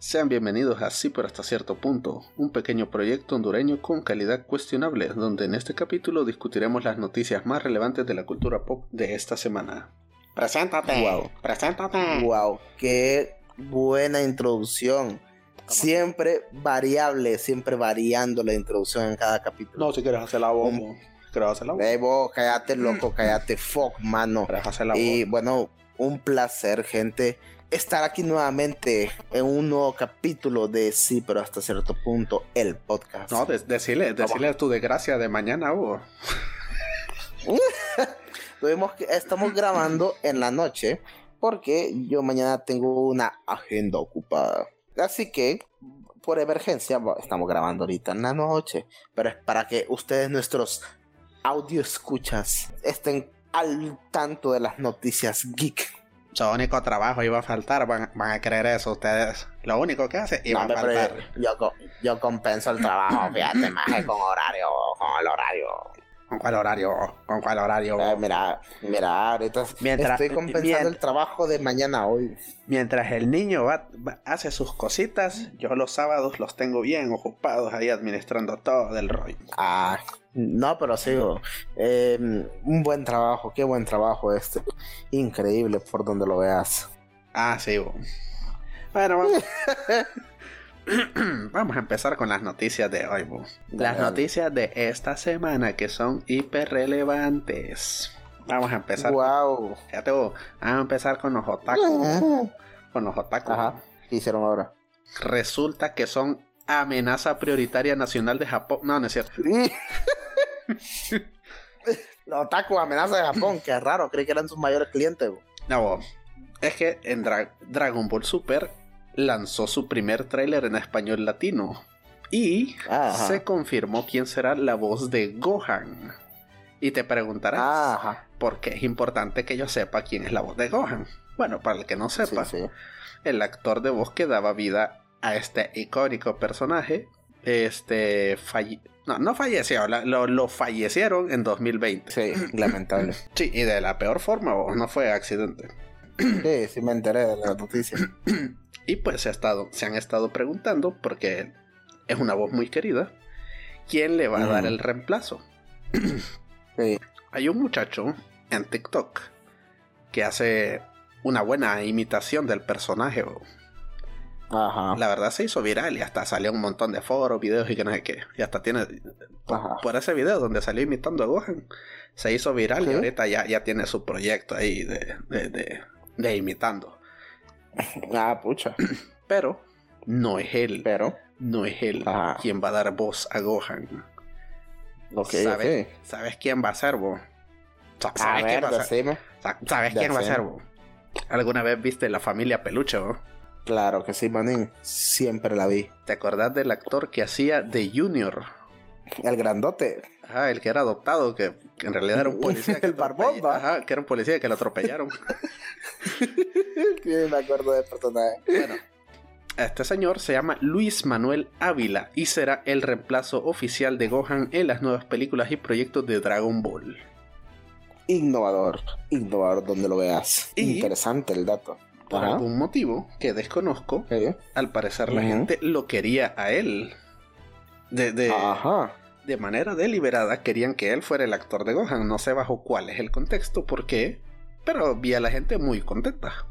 Sean bienvenidos a Sí pero hasta cierto punto, un pequeño proyecto hondureño con calidad cuestionable, donde en este capítulo discutiremos las noticias más relevantes de la cultura pop de esta semana. Preséntate. Wow. Preséntate. Wow, qué buena introducción. Siempre variable, siempre variando la introducción en cada capítulo. No, si quieres hacer la voz, si quieres hacer la voz. Ey, vos, cállate, loco, cállate, fuck, mano. ¿Quieres hacer la? Y bueno, un placer, gente, estar aquí nuevamente en un nuevo capítulo de Sí, pero hasta cierto punto, el podcast. No, de- decirle, decirle tu desgracia de mañana, vos. Tuvimos que, estamos grabando en la noche porque yo mañana tengo una agenda ocupada. Así que, por emergencia, estamos grabando ahorita en la noche. Pero es para que ustedes, nuestros audio escuchas, estén al tanto de las noticias geek. Su único trabajo iba a faltar, van, van a creer eso ustedes. Lo único que hace iba No, a faltar. yo, yo compenso el trabajo, fíjate, más con horario, con el horario. ¿Con cuál horario? ¿Con cuál horario? Eh, mira, mira, ahorita Mientras- estoy compensando el trabajo de mañana hoy. Mientras el niño va, va- hace sus cositas, yo los sábados los tengo bien ocupados ahí administrando todo el rollo. Ah, no, pero sigo. Eh, un buen trabajo, qué buen trabajo este. Increíble por donde lo veas. Ah, sí. Bueno, vamos. vamos a empezar con las noticias de hoy. bo. Las Dale. noticias de esta semana que son hiper relevantes. Vamos a empezar. Wow. Fíjate, bo, vamos a empezar con los otaku. Con los otaku. Ajá. ¿Qué hicieron ahora? Resulta que son amenaza prioritaria nacional de Japón. No, no es cierto. Los otaku amenaza de Japón, qué raro, creí que eran sus mayores clientes. bo. No, bo, es que en Dra- Dragon Ball Super lanzó su primer tráiler en español latino y Ajá. se confirmó quién será la voz de Gohan. Y te preguntarás Ajá. por qué es importante que yo sepa quién es la voz de Gohan. Bueno, para el que no sepa, Sí, sí. el actor de voz que daba vida a este icónico personaje, este falle- no, no falleció, la- lo, lo fallecieron en 2020. Sí, lamentable. Sí, y de la peor forma, no fue accidente. Sí, sí me enteré de la noticia. Y pues se, ha estado, se han estado preguntando, porque es una voz muy querida, ¿quién le va a dar el reemplazo? Sí. Hay un muchacho en TikTok que hace una buena imitación del personaje. Ajá. La verdad se hizo viral y hasta salió un montón de foros, videos y que no sé qué. Y hasta tiene... Por, ese video donde salió imitando a Gohan, se hizo viral y ahorita ya, ya tiene su proyecto ahí de, de, de- de imitando. Ah, pucha. Pero no es él. Pero, no es él Ajá. quien va a dar voz a Gohan. ok, ¿Sabes. ¿Sabes quién va a ser vos? Sa- A ¿Sabes, quién, ver, va a ser? ¿Sabes quién va a ser vos? ¿Alguna vez viste la familia Peluche vos? Claro que sí, manín. Siempre la vi. ¿Te acordás del actor que hacía de Junior? El grandote. Ajá, el que era adoptado, que, que en realidad era un policía. que El que era un policía que lo atropellaron. Me acuerdo del personaje. bueno, este señor se llama Luis Manuel Ávila y será el reemplazo oficial de Gohan en las nuevas películas y proyectos de Dragon Ball. Innovador. Innovador donde lo veas. Y- Interesante el dato. Por Ajá. algún motivo que desconozco, al parecer la gente lo quería a él. De, de, Ajá. De manera deliberada querían que él fuera el actor de Gohan. No sé bajo cuál es el contexto, por qué, pero vi a la gente muy contenta.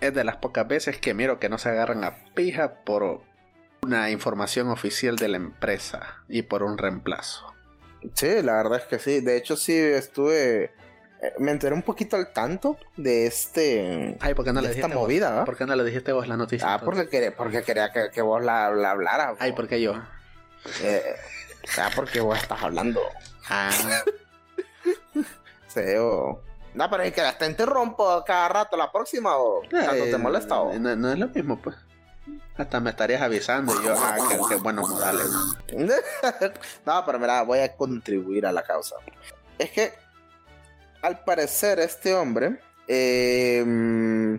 Es de las pocas veces que miro que no se agarran a pija por una información oficial de la empresa y por un reemplazo. Sí, la verdad es que sí. De hecho, sí estuve. eh, Me enteré un poquito al tanto de este. Ay, ¿por qué no le de esta dijiste vos? movida, ¿va? ¿Por qué no le dijiste vos la noticia? Ah, porque quería, porque quería que, que vos la, la hablaras. Ay, ¿por qué yo? Eh, ah, porque vos estás hablando. Ah, Sí, o... No, pero es que te interrumpo cada rato. La próxima o cuando te molesta. o- Eh, No, no es lo mismo, pues. Hasta me estarías avisando y yo, ah, qué, qué buenos modales. no, pero mira, voy a contribuir a la causa. Es que, al parecer, este hombre, eh,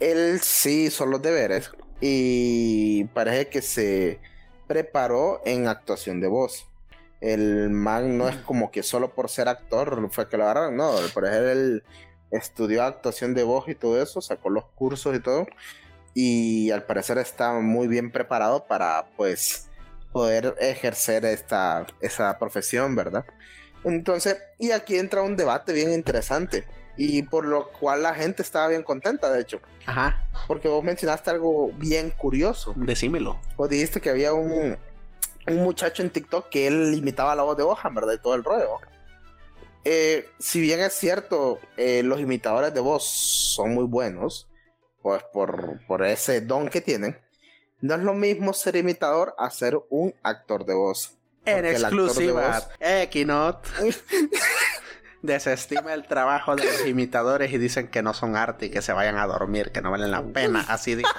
él sí hizo los deberes y parece que se preparó en actuación de voz. El man no es como que solo por ser actor fue que lo agarraron, no, por ejemplo, él estudió actuación de voz y todo eso, sacó los cursos y todo. y al parecer está muy bien preparado para pues poder ejercer esta esa profesión, ¿verdad? Entonces, y aquí entra un debate bien interesante y por lo cual la gente estaba bien contenta, de hecho, Ajá, porque vos mencionaste algo bien curioso. decímelo. Vos dijiste que había un, un muchacho en TikTok que él imitaba la voz de Gohan, ¿verdad? Y todo el rollo. Eh, si bien es cierto, eh, los imitadores de voz son muy buenos, pues por, por ese don que tienen, no es lo mismo ser imitador a ser un actor de voz. En exclusiva, Equinot desestima el trabajo de los imitadores y dicen que no son arte y que se vayan a dormir, que no valen la pena. Así dijo.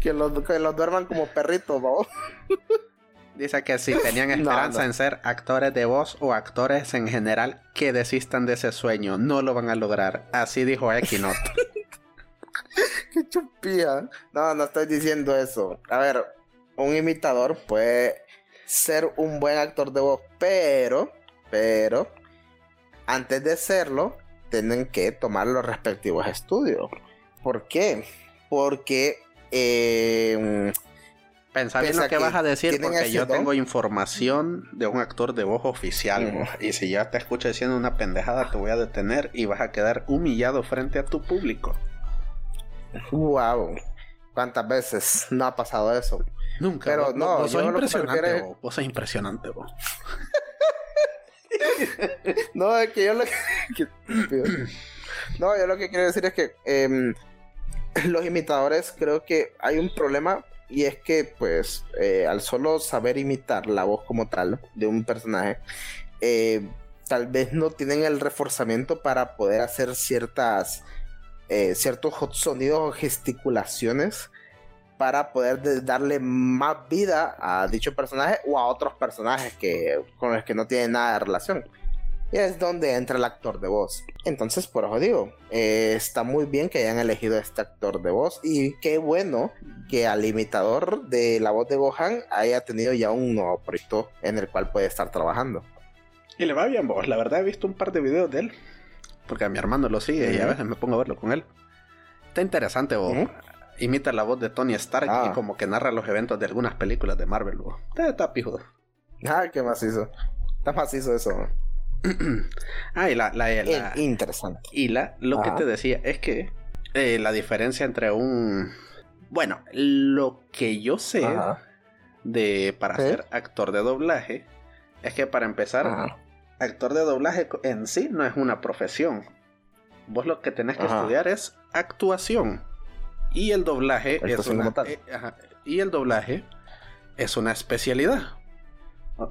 Que los, que los duerman como perritos, ¿no? Dice que si tenían esperanza no. en ser actores de voz o actores en general, que desistan de ese sueño. No lo van a lograr. Así dijo Equinot. Qué chupía. No, no estoy diciendo eso. A ver, un imitador puede ser un buen actor de voz, pero, pero, antes de serlo, tienen que tomar los respectivos estudios. ¿Por qué? Porque eh, Pensá bien Pese lo que que vas a decir, porque yo don. tengo información de un actor de voz oficial. Y si ya te escucho diciendo una pendejada, te voy a detener y vas a quedar humillado frente a tu público. wow, ¿cuántas veces no ha pasado eso? Nunca. Pero vos, no, vos sos yo lo que me impresionante, es- vos. Vos sos impresionante, vos. No, es que yo lo que... No, yo lo que quiero decir es que em, los imitadores creo que hay un problema y es que pues eh, al solo saber imitar la voz como tal de un personaje, eh, tal vez no tienen el reforzamiento para poder hacer ciertas eh, ciertos sonidos o gesticulaciones para poder de- darle más vida a dicho personaje o a otros personajes que con los que no tienen nada de relación. Y es donde entra el actor de voz. Entonces, por eso digo, eh, está muy bien que hayan elegido este actor de voz. Y qué bueno que al imitador de la voz de Gohan haya tenido ya un nuevo proyecto en el cual puede estar trabajando. Y le va bien, vos. La verdad he visto un par de videos de él. Porque a mi hermano lo sigue y a veces me pongo a verlo con él. Está interesante, vos. Ujú. Imita la voz de Tony Stark Ah. y como que narra los eventos de algunas películas de Marvel, vos. Está, está pijudo. Ah, qué macizo. Está macizo eso. ah, y la, la, la- interesante. y la- lo Ajá. que te decía es que eh, la diferencia entre un... Bueno, lo que yo sé Ajá. de para ser actor de doblaje es que para empezar, Ajá. actor de doblaje en sí no es una profesión. Vos lo que tenés que estudiar es actuación. Y el doblaje es una, eh, ajá, y el doblaje es una especialidad.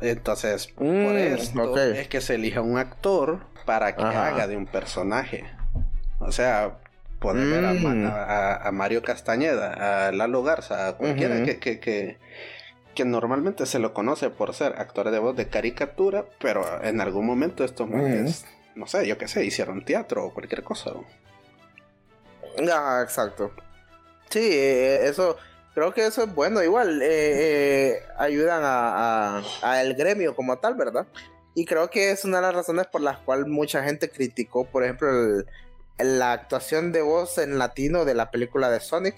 Entonces, por Mm, esto es que se elija un actor para que Ajá. haga de un personaje. O sea, poder ver a, Ma- Mm. a- a Mario Castañeda, a Lalo Garza, a cualquiera que, que, que, que normalmente se lo conoce por ser actor de voz de caricatura, pero en algún momento estos manes, no sé, yo qué sé, hicieron teatro o cualquier cosa. Ah, exacto. Sí, eh, eso, creo que eso es bueno. Igual, eh, eh, ayudan a, a- a el gremio como tal, ¿verdad? Y creo que es una de las razones por las cuales mucha gente criticó, por ejemplo, el- la actuación de voz en latino de la película de Sonic,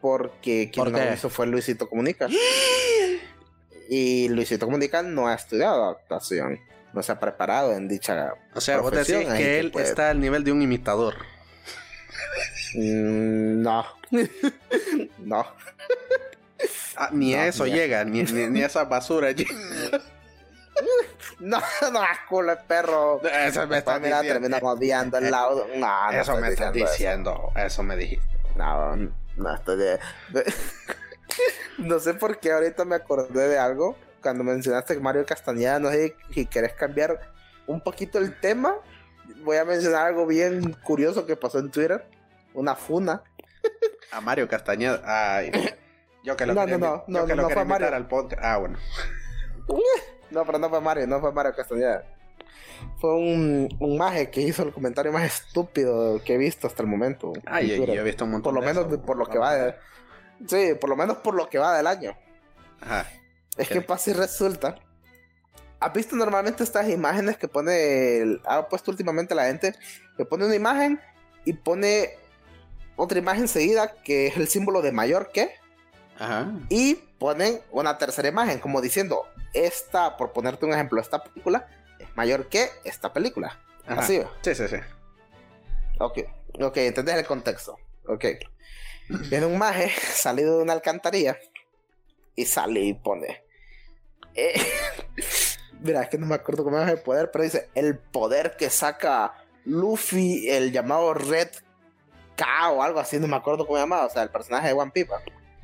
porque quien ¿Por lo hizo fue Luisito Comunica. y Luisito Comunica no ha estudiado actuación, no se ha preparado en dicha O sea, vos Profesión, decís ahí que que él puede- está al nivel de un imitador. Mm, no. no. Ah, ni No, a eso ni a- llega, ni, ni, ni a esa basura llega. No, no, culo de perro. Eso me Pues mira, diciendo. odiando el lado. No, no eso me estás diciendo eso. Eso me dijiste. No, no estoy de... No sé por qué ahorita me acordé de algo. Cuando mencionaste Mario Castañeda, no sé si querés cambiar un poquito el tema. Voy a mencionar algo bien curioso que pasó en Twitter. Una funa. A Mario Castañeda. Ay. Yo que lo No, quería, no, no, yo no, que no, lo quería Mario. al podcast. Ah, bueno. No, pero no fue Mario, no fue Mario Castañeda. Fue un, un maje que hizo el comentario más estúpido que he visto hasta el momento. Ay, yo, yo he visto un montón Por lo de menos eso. por lo que va de... Sí, por lo menos por lo que va del año. Ajá. Es que pasa y resulta. ¿Has visto normalmente estas imágenes que pone... el- ha puesto últimamente la gente? Que pone una imagen y pone otra imagen seguida que es el símbolo de mayor que Ajá. y ponen una tercera imagen como diciendo esta, por ponerte un ejemplo, esta película es mayor que esta película. Ajá. Así. Sí, sí, sí. Ok, ok, entendés el contexto. Ok. Viene un maje salido de una alcantarilla y sale y pone. eh, mira, es que no me acuerdo cómo es el poder, pero dice: el poder que saca Luffy, el llamado Red K o algo así, no me acuerdo cómo se llamaba, o sea, el personaje de One Piece.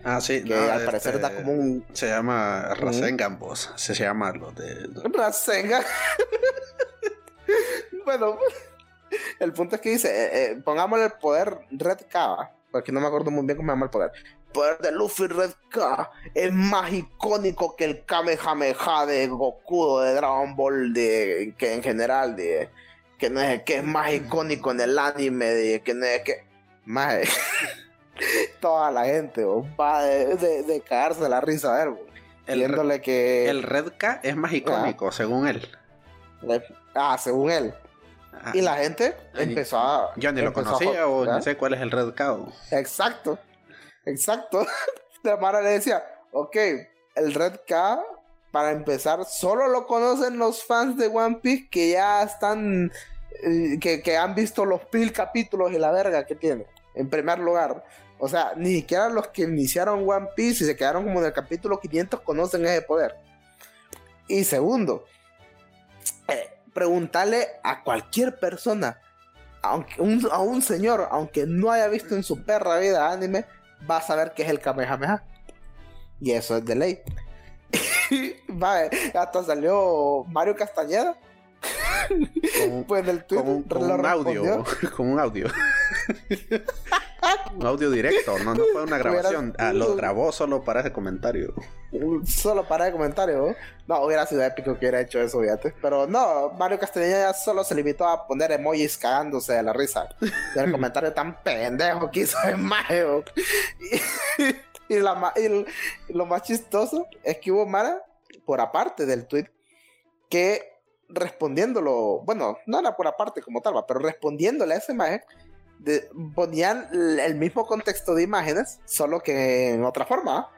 Ah, sí. que no, al parecer este, da como un Se llama Rasengan, vos. Se llama lo de... Rasengan. bueno, el punto es que dice, eh, eh, pongámosle el poder Red K, porque no me acuerdo muy bien cómo se llama el poder. El poder de Luffy Red K es más icónico que el Kamehameha de Goku de Dragon Ball de que en general de que no es que es más icónico en el anime de que no es que más toda la gente bo, va de, de, de cagarse la risa a ver bo, El, viéndole que el Red K es más icónico, según él. Ah, según él. Ah, Y la gente empezó a. Yo ni lo a conocía o no sé cuál es el Red K. o- Exacto. Exacto. La Mara le decía, ok, el Red K, para empezar, solo lo conocen los fans de One Piece que ya están. eh, que, que han visto los mil capítulos y la verga que tiene. En primer lugar. O sea, ni siquiera los que iniciaron One Piece y se quedaron como en el capítulo 500 conocen ese poder. Y segundo, eh, preguntarle a cualquier persona, aunque un- a un señor, aunque no haya visto en su perra vida anime, va a saber qué es el Kamehameha. Y eso es de ley. Va, eh, hasta salió Mario Castañeda. Con, Pues en el con un, con audio. Con un audio. un audio directo, no, no fue una grabación. Ah, lo grabó solo para ese comentario. Solo para el comentario. No, hubiera sido épico que hubiera hecho eso, fíjate. Pero no, Mario Castañeda solo se limitó a poner emojis cagándose de la risa. Y el comentario tan pendejo que hizo el mago. Y, y la ma- y el- y lo más chistoso es que hubo Mara, por aparte del tweet, que respondiéndolo, bueno, no era por aparte como tal, pero respondiéndole a esa imagen, de- ponían el mismo contexto de imágenes, solo que en otra forma.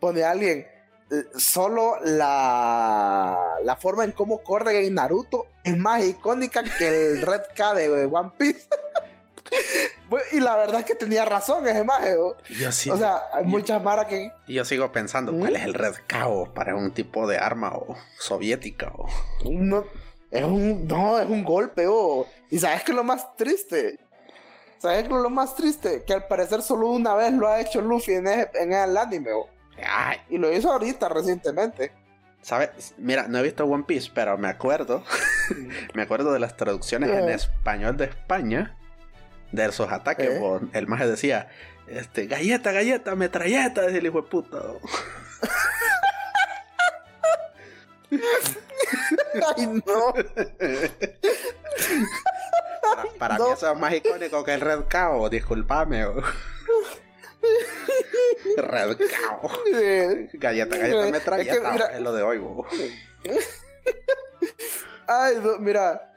Pone a alguien, eh, solo la, la forma en cómo corre en Naruto es más icónica que el Red K de One Piece. Y la verdad es que tenía razón ese maje, ¿no? Yo sí. O sea, hay muchas maras que. y yo sigo pensando, ¿cuál es el Red K o para un tipo de arma o soviética o No, es un. No, es un golpe, oh. Y sabes que lo más triste. ¿Sabes que lo más triste? Que al parecer solo una vez lo ha hecho Luffy en, ese- en el anime, oh. Ay, Y lo hizo ahorita, recientemente. ¿sabes? Mira, no he visto One Piece, pero me acuerdo. me acuerdo de las traducciones en Eh. español de España. De esos ataques. Eh. El maje decía, este, galleta, galleta, metralleta, decía el hijo de puta. Ay, no. Para, para mí eso es más icónico que el Red Cow, disculpame. Red Cow. Galleta, galleta, es metralleta. que, mira- es lo de hoy, bo. Ay, no, mira,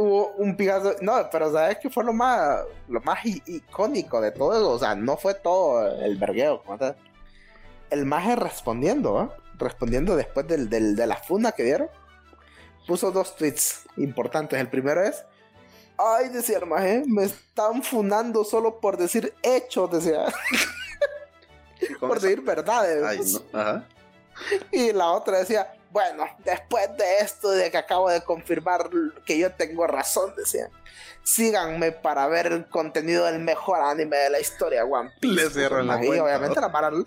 hubo un pigazo. No, pero sabes que fue lo más, lo más icónico de todo eso. O sea, no fue todo el vergueo. El maje respondiendo, ¿eh? Respondiendo después del, del- de la funda que dieron. Puso dos tweets importantes. El primero es. Ay, decía el maje, me están funando solo por decir hechos, decía. Por decir verdades. Ay, no. Ajá. Y la otra decía, bueno, después de esto, de que acabo de confirmar que yo tengo razón, decía, síganme para ver el contenido del mejor anime de la historia, One Piece. Le cierran la y cuenta. obviamente la Mara...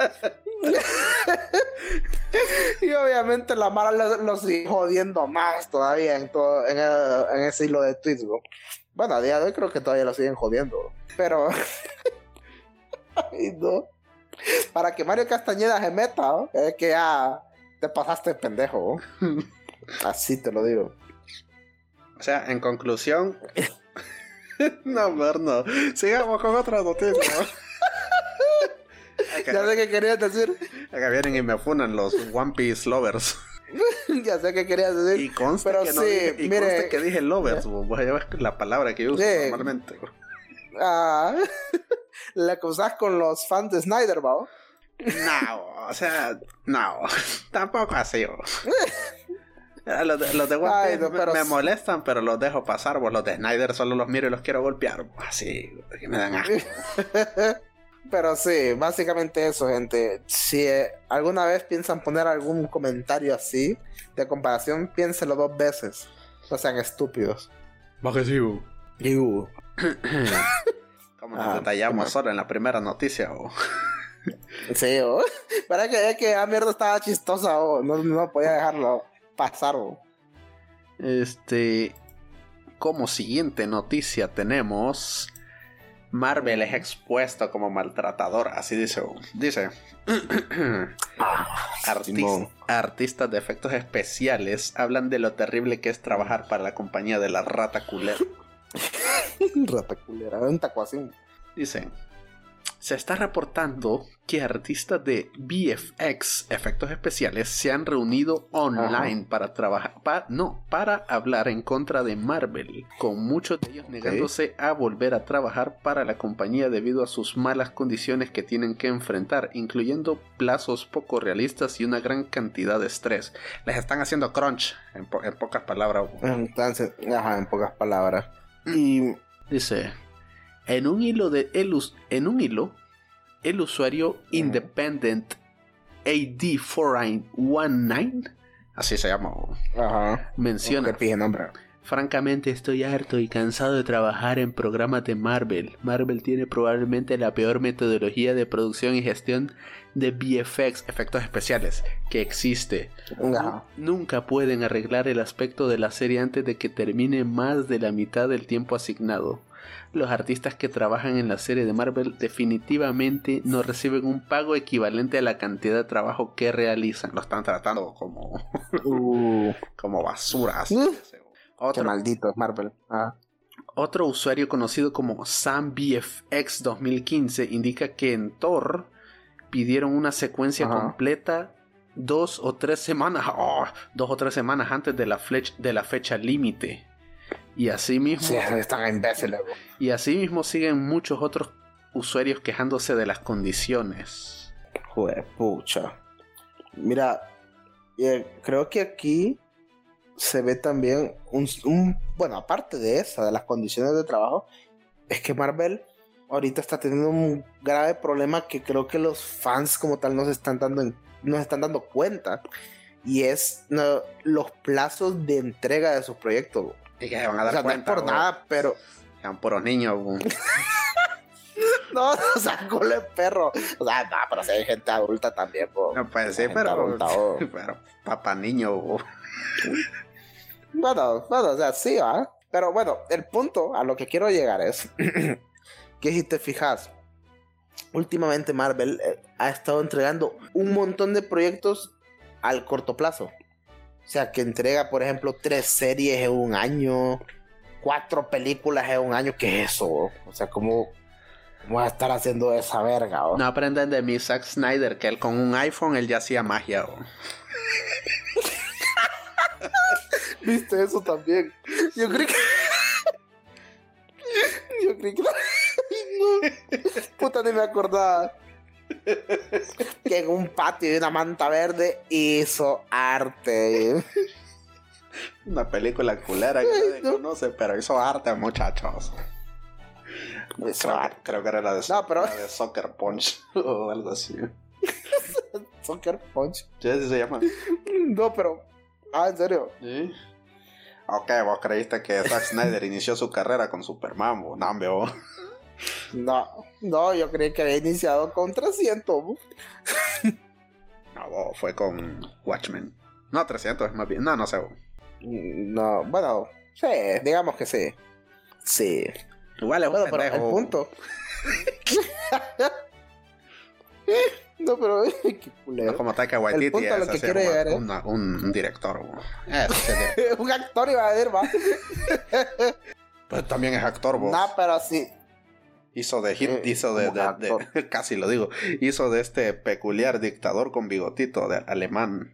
y obviamente la Mara lo, lo sigue jodiendo más todavía en, todo, en, el- en ese hilo de tweets, ¿no? Bueno, a día de hoy creo que todavía lo siguen jodiendo, pero... Ay, no. Para que Mario Castañeda se meta, ¿no? es que ya te pasaste pendejo. ¿no? Así te lo digo. O sea, en conclusión. no, no. Sigamos con otra noticia. Acá, Ya sé qué querías decir. acá vienen y me funan los One Piece lovers. ya sé qué querías decir. Y conste Pero que no sí, dije, y mire- conste que dije lovers. la palabra que yo uso normalmente. Ah. La cruzás con los fans de Snyder, ¿va? No, o sea, no, tampoco así. Eh, Los de, los de Ay, no, me- pero me, sí. molestan, pero los dejo pasar. bo. Los de Snyder solo los miro y los quiero golpear. bo. Así, que me dan asco. Pero sí, básicamente eso, gente. Si eh, alguna vez piensan poner algún comentario así de comparación, piénselo dos veces. No sean estúpidos. Iu. Como nos Ah, detallamos ¿cómo? solo en la primera noticia. bo. Sí, ¿o? Para que que la mierda estaba chistosa, ¿o? No, no podía dejarlo pasar, ¿o? Este, como siguiente noticia tenemos Marvel es expuesto como maltratador, así dice. Dice, artistas de efectos especiales hablan de lo terrible que es trabajar para la compañía de la rata culera. Rata culera, un taco así. Se está reportando que artistas de VFX, efectos especiales, se han reunido online para trabajar, pa- no, para hablar en contra de Marvel, con muchos de ellos negándose a volver a trabajar para la compañía debido a sus malas condiciones que tienen que enfrentar, incluyendo plazos poco realistas y una gran cantidad de estrés. Les están haciendo crunch, en, po- en pocas palabras. Entonces, ajá, en pocas palabras. Y Dice, en un hilo de el, en un hilo, el usuario Independent AD419, así se llama, Ajá. menciona, nombre. francamente estoy harto y cansado de trabajar en programas de Marvel. Marvel tiene probablemente la peor metodología de producción y gestión de VFX, efectos especiales, que existe. Nunca pueden arreglar el aspecto de la serie antes de que termine más de la mitad del tiempo asignado. Los artistas que trabajan en la serie de Marvel definitivamente no reciben un pago equivalente a la cantidad de trabajo que realizan. Lo están tratando como, Uh, como basura. así. Uh. qué Otro, maldito es Marvel. Ah. otro usuario conocido como SamBFX 2015 indica que en Thor pidieron una secuencia Ajá. completa dos o tres semanas, oh, dos o tres semanas antes de la, flech- de la fecha límite. Y así mismo, Sí, están imbéciles. y así mismo siguen muchos otros usuarios quejándose de las condiciones. Joder, pucha. Mira, eh, creo que aquí se ve también un, un- Bueno, aparte de esa, de las condiciones de trabajo, es que Marvel ahorita está teniendo un grave problema que creo que los fans como tal no se están dando, en- no se están dando cuenta. Y es no, los plazos de entrega de sus proyectos. Y que se van a O dar sea, no es cuenta. por bo. nada, pero... Sean puros niños. No, o sea, cole perro. O sea, no, pero si hay gente adulta también, po. No puede ser, Gente pero, adulta, oh. pero papá niño. bo. Bueno, bueno, o sea, sí, ¿va? Pero bueno, el punto a lo que quiero llegar es que si te fijas, últimamente Marvel eh, ha estado entregando un montón de proyectos al corto plazo. O sea, que entrega, por ejemplo, tres series en un año, cuatro películas en un año. ¿Qué es eso? O sea, ¿cómo, cómo va a estar haciendo esa verga? oh? No aprendan de mi Zack Snyder, que él con un iPhone él ya hacía magia. bo. ¿Viste eso también? Yo creí que. Yo creí que. No. Puta, ni me acordaba. Que en un patio de una manta verde hizo arte. Una película culera que nadie no. conoce, pero hizo arte, muchachos. Hizo Creo, arte. creo que era la de, No, pero- la de Soccer Punch o algo así. Soccer Punch. ¿Sí así se llama? No, pero. Ah, en serio. Sí. Ok, vos creíste que Zack Snyder inició su carrera con Superman, bo. no. No, no, yo creí que había iniciado con 300. ¿no? No, fue con Watchmen. No, 300 es más bien. No, no sé. bo. No, bueno, sí, digamos que sí. Sí. Igual es un Bueno, pero el punto. no, pero qué No culero. como Taika Waititi. punto a lo que quiero es llegar es- una- un, un director. es- un actor iba a decir, va. Pues también es actor, vos. No, pero sí. Hizo de hit, Eh, hizo de, casi lo digo, hizo de este peculiar dictador con bigotito de alemán.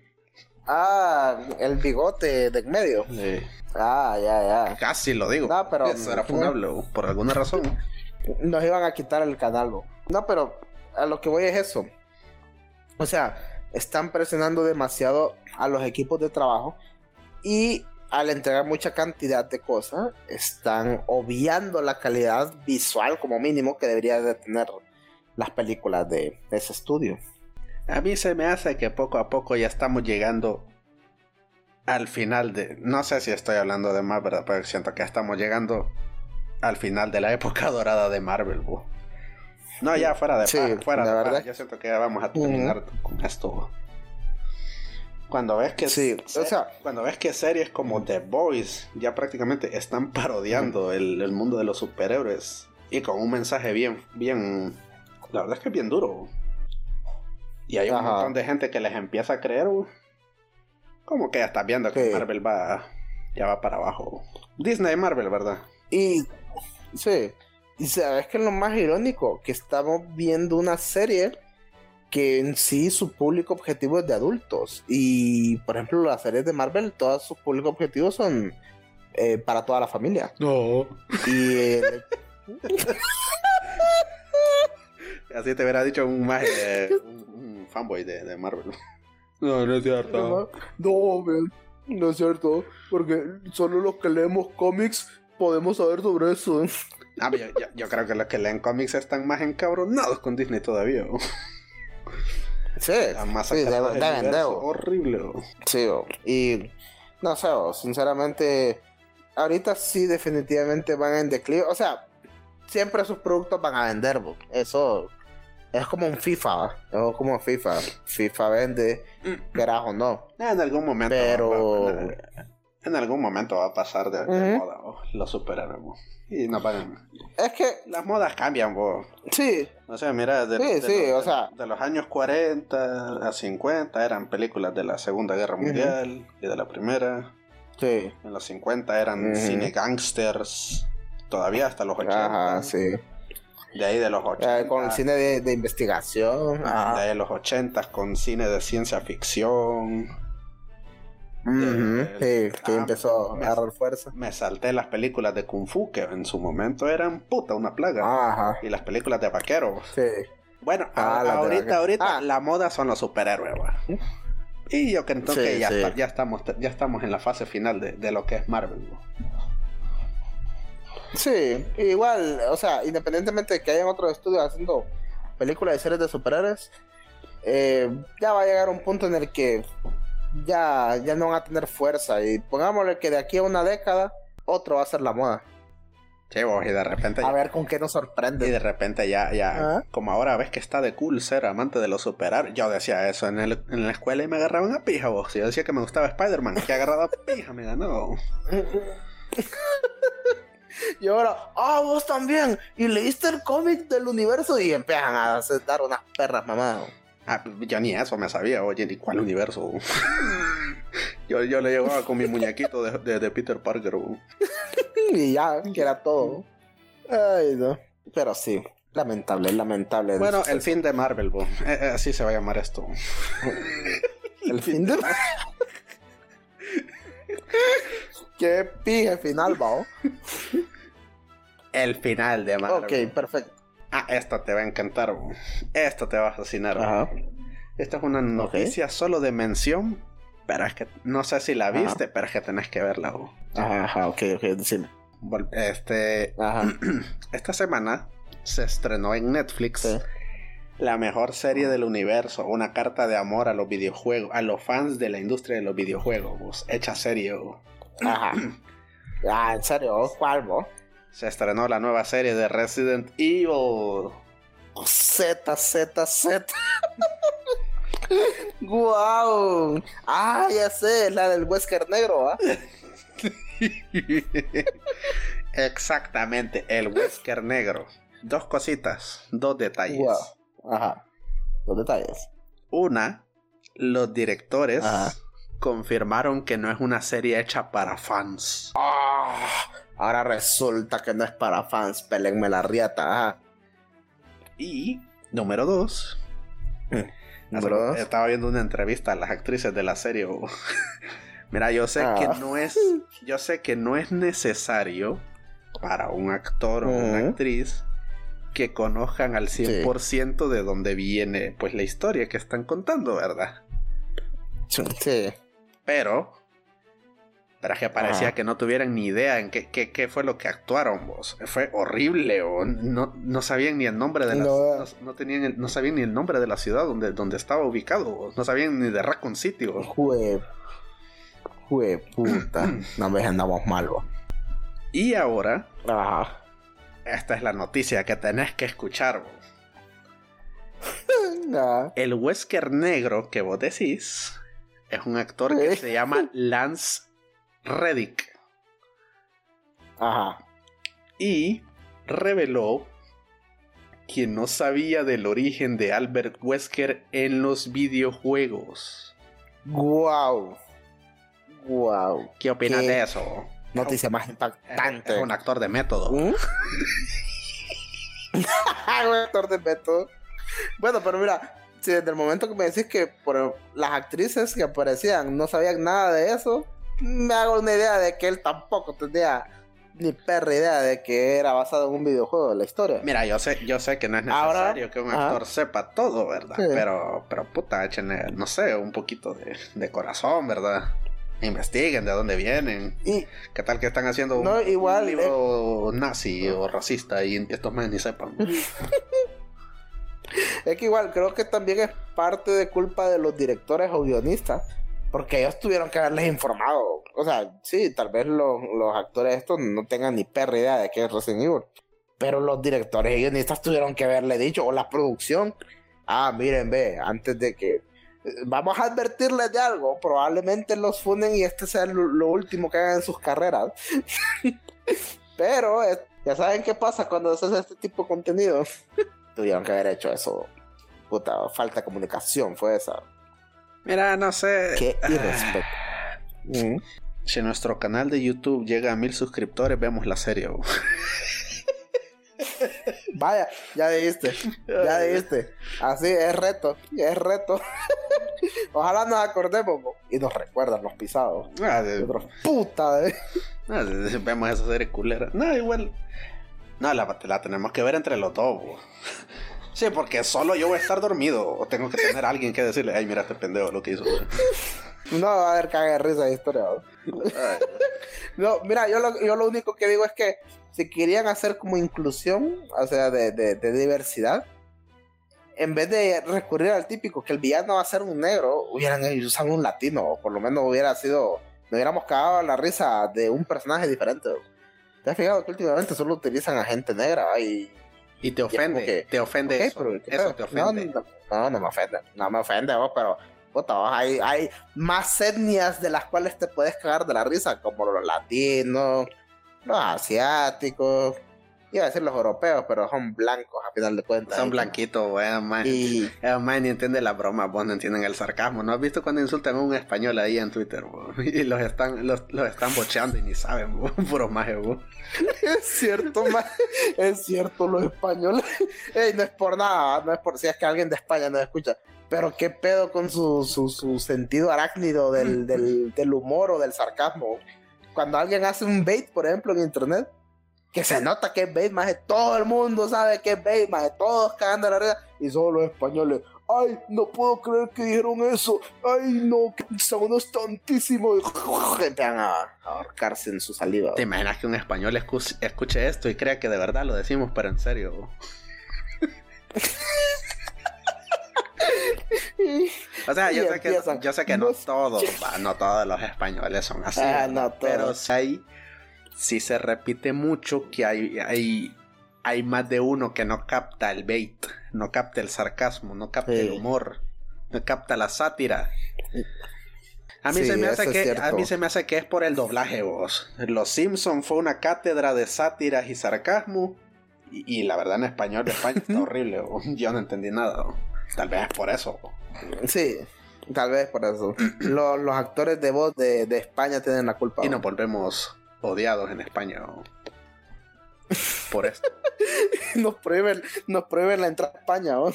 Ah, el bigote de en medio. Ah, ya, ya. Casi lo digo. No, pero- Eso era funable, por alguna razón. Nos iban a quitar el canal. No, pero a lo que voy es eso. O sea, están presionando demasiado a los equipos de trabajo y al entregar mucha cantidad de cosas, están obviando la calidad visual como mínimo que debería de tener las películas de ese estudio. A mí se me hace que poco a poco ya estamos llegando al final de... No sé si estoy hablando de más, ¿verdad? Pero siento que estamos llegando al final de la época dorada de Marvel, bo. No, ya fuera de Sí, par, fuera la de par. verdad. Yo siento que ya vamos a terminar con esto. Cuando ves que Sí, o sea- cuando ves que series como The Boys ya prácticamente están parodiando el, el mundo de los superhéroes y con un mensaje bien, bien, la verdad es que es bien duro. Y hay un Ajá. montón de gente que les empieza a creer, como que ya estás viendo que Sí. Marvel va, ya va para abajo. Disney y Marvel, ¿verdad? Y sí, y sabes que lo más irónico, que estamos viendo una serie que en sí su público objetivo es de adultos. Y por ejemplo, las series de Marvel, todos sus públicos objetivos son eh, para toda la familia. No. Y eh, Así te hubiera dicho un, maje un, un fanboy de, de Marvel. No, no es cierto. no, man, no es cierto, porque solo los que leemos cómics podemos saber sobre eso. Ah, pero yo, yo- yo creo que los que leen cómics están más encabronados con Disney todavía. Sí, Están más sí, deben, deben. Horrible. Sí, y no sé, sinceramente, ahorita sí definitivamente van en declive. O sea, siempre sus productos van a vender, eso es como un FIFA, es como FIFA. FIFA vende, quieras o no. Ah, En algún momento. Pero- va- va- en algún momento va a pasar de, de Ujú. moda bo, los superhéroes. bo. Y no van. Es que, Las modas cambian, bo. sí, O sea, mira, de, Sí, de sí, los, o sea- de los años 40 a 50 eran películas de la Segunda Guerra. Mundial y de la Primera. sí. En los 50 eran Ujú. cine gangsters. Todavía hasta los 80. Ajá, sí. De ahí de los 80. Eh, con cine de, de investigación. De Ajá. ahí de los 80 con cine de ciencia ficción. Ujú, sí, que Ah, empezó me- a agarrar fuerza. Me salté las películas de Kung Fu que en su momento eran puta una plaga. Ajá, Y las películas de vaqueros. sí. Bueno, Ah, a- ahorita, ahorita Ah. la moda son los superhéroes. Y yo creo que Sí, ya, sí. está- ya, estamos, ya estamos en la fase final de, de lo que es Marvel. Sí, igual, o sea, independientemente de que hayan otros estudios haciendo películas y series de superhéroes, eh, ya va a llegar un punto en el que ya, ya no van a tener fuerza. Y pongámosle que de aquí a una década, otro va a ser la moda. Sí, vos, y de repente, A ya, ver con qué nos y sorprende. de repente ya, ya, Ah. como ahora ves que está de cool ser amante de los superhéroes. Yo decía eso en, el- en la escuela y me agarraban a pija, vos. Yo decía que me gustaba Spider-Man, que agarrado a pija me ganó. Y ahora, ah, vos también. Y leíste el cómic del universo y empiezan a dar unas perras mamadas. Ah, yo ni eso me sabía, oye, ni cuál universo. yo, yo le llevaba con mi muñequito de, de- de Peter Parker. Y ya, que era todo. Ay, no. Pero sí, lamentable, lamentable. Bueno, el fin de Marvel, bo. Eh, eh, así se va a llamar esto. el fin de. Qué pije final, va. El final de Marvel. Ok, perfecto. Ah, esto te va a encantar, bo. Esto te va a fascinar. Ajá. Esta es una noticia solo de mención, pero es que no sé si la Ajá. viste, pero es que tenés que verla. bo. Ajá, ajá, ok, ok, decime. Este, Ajá. esta semana se estrenó en Netflix Sí. la mejor serie del universo, una carta de amor a los videojuegos, a los fans de la industria de los videojuegos, bo. hecha serie. bo. Ajá. Ah, en serio, ¿cuál, vos? Se estrenó la nueva serie de Resident Evil. Z, Z, Z. ¡Guau! Ah, ya sé, la del Wesker negro, ¿ah? Exactamente, el Wesker negro. Dos cositas, dos detalles. Guau. Ajá. Los detalles. Una, los directores Ajá. confirmaron que no es una serie hecha para fans. Ah, ahora resulta que no es para fans, pelenme la riata, ajá. Y, número dos, Número dos. estaba viendo una entrevista a las actrices de la serie. Mira, yo sé Ah. que no es, yo sé que no es necesario para un actor o una actriz que conozcan al 100% de dónde viene pues la historia que están contando, ¿verdad? Sí. Pero, pero que parecía Ajá. que no tuvieran ni idea en qué, qué, qué fue lo que actuaron vos. Fue horrible, o no, no sabían ni el nombre de la No. no, no tenían el- no sabían ni el nombre de la ciudad donde, donde estaba ubicado, vos. no sabían ni de Raccoon City. vos. Jue. Jue puta. No me andamos mal, vos. Y ahora, Ajá. esta es la noticia que tenés que escuchar. vos. Ah, El Wesker negro que vos decís es un actor que se llama Lance Reddick. Ajá. y reveló que no sabía del origen de Albert Wesker en los videojuegos. Guau. Guau. ¿Qué opinas ¿Qué? de eso? Noticia más impactante. es un actor de método. ¿Mm? Un actor de método. Bueno, pero mira, si desde el momento que me decís que por las actrices que aparecían no sabían nada de eso, me hago una idea de que él tampoco tenía ni perra idea de que era basado en un videojuego de la historia. Mira, yo sé, yo sé que no es Ahora- necesario que un Ajá. actor sepa todo, ¿verdad? Sí. Pero, pero puta, échenle, no sé, un poquito de, de corazón, ¿verdad? Investiguen de dónde vienen. Y ¿Qué tal que están haciendo un, No, igual, un libro nazi o racista y estos más ni sepan? es que igual creo que también es parte de culpa de los directores o guionistas. Porque ellos tuvieron que haberles informado. O sea, sí, tal vez los, los actores estos no tengan ni perra idea de qué es Resident Evil. Pero los directores y guionistas tuvieron que haberle dicho, o la producción, ah, miren, ve, antes de que... Vamos a advertirles de algo, probablemente los funden y este sea lo, lo último que hagan en sus carreras. Pero eh, ya saben qué pasa cuando haces este tipo de contenido. Tuvieron que haber hecho eso. Puta, falta de comunicación fue esa. Mira, no sé. Qué irrespeto. Mm. Si nuestro canal de YouTube llega a mil suscriptores, vemos la serie. Vaya, ya dijiste, ya dijiste. Así es reto, es reto. Ojalá nos acordemos y nos recuerdan los pisados. Ah, de- puta, ah, de- vemos esa serie culera. No, igual. No, la, la tenemos que ver entre los dos. bo. Sí, porque solo yo voy a estar dormido. O tengo que tener a alguien que decirle, ay, mira este pendejo lo que hizo. no va a haber caga de risa de historia. No, mira, yo lo, yo lo único que digo es que si querían hacer como inclusión, o sea, de, de- de diversidad, en vez de recurrir al típico que el villano va a ser un negro, hubieran usado un latino, o por lo menos hubiera sido, nos hubiéramos cagado la risa de un personaje diferente. ¿Te has fijado que últimamente solo utilizan a gente negra y... Y te ofende, que- te ofende eso. te ofende. No, no, no, no me ofende, no me ofende vos, pero puta, vos, hay, hay más etnias de las cuales te puedes cagar de la risa, como los latinos, los asiáticos, iba a decir los europeos, pero son blancos a final de cuentas. Son blanquitos, weón, man. Y Eh, man, ni entiende la broma, vos no entienden el sarcasmo. ¿No has visto cuando insultan a un español ahí en Twitter, bo? Y los están, los, los están bocheando y ni saben, bo. Puro maje, bo. es cierto, ma- es cierto, los españoles. Ey, no es por nada, no es por si es que alguien de España nos escucha. Pero qué pedo con su, su, su sentido arácnido del, del, del humor o del sarcasmo. Cuando alguien hace un bait, por ejemplo, en internet, que se nota que es bait, más todo el mundo sabe que es bait, más todos cagando la risa, y solo los españoles. Ay, no puedo creer que dijeron eso. Ay, no, que son unos tontísimos. Y empiezan a ahorcarse en su saliva. ¿Te imaginas que un español escu- escuche esto y crea que de verdad lo decimos, pero en serio? O sea, yo, sé que, empiezan, yo sé que no "No todos, no todos los españoles son así, Ah, ¿verdad? no todos. pero sí, hay- sí se repite mucho que hay, hay, hay más de uno que no capta el bait, no capta el sarcasmo, no capta Sí. el humor, no capta la sátira. A mí, Sí, se me hace que, a mí se me hace que es por el doblaje, vos. Los Simpson fue una cátedra de sátiras y sarcasmo. Y, y la verdad en español de España está horrible, vos. yo no entendí nada. vos. Tal vez es por eso. vos. Sí, tal vez por eso. los, los actores de voz de, de España tienen la culpa. Y ¿no? nos volvemos odiados en España. Por esto. nos, prohíben, nos prohíben la entrada a España. ¿no?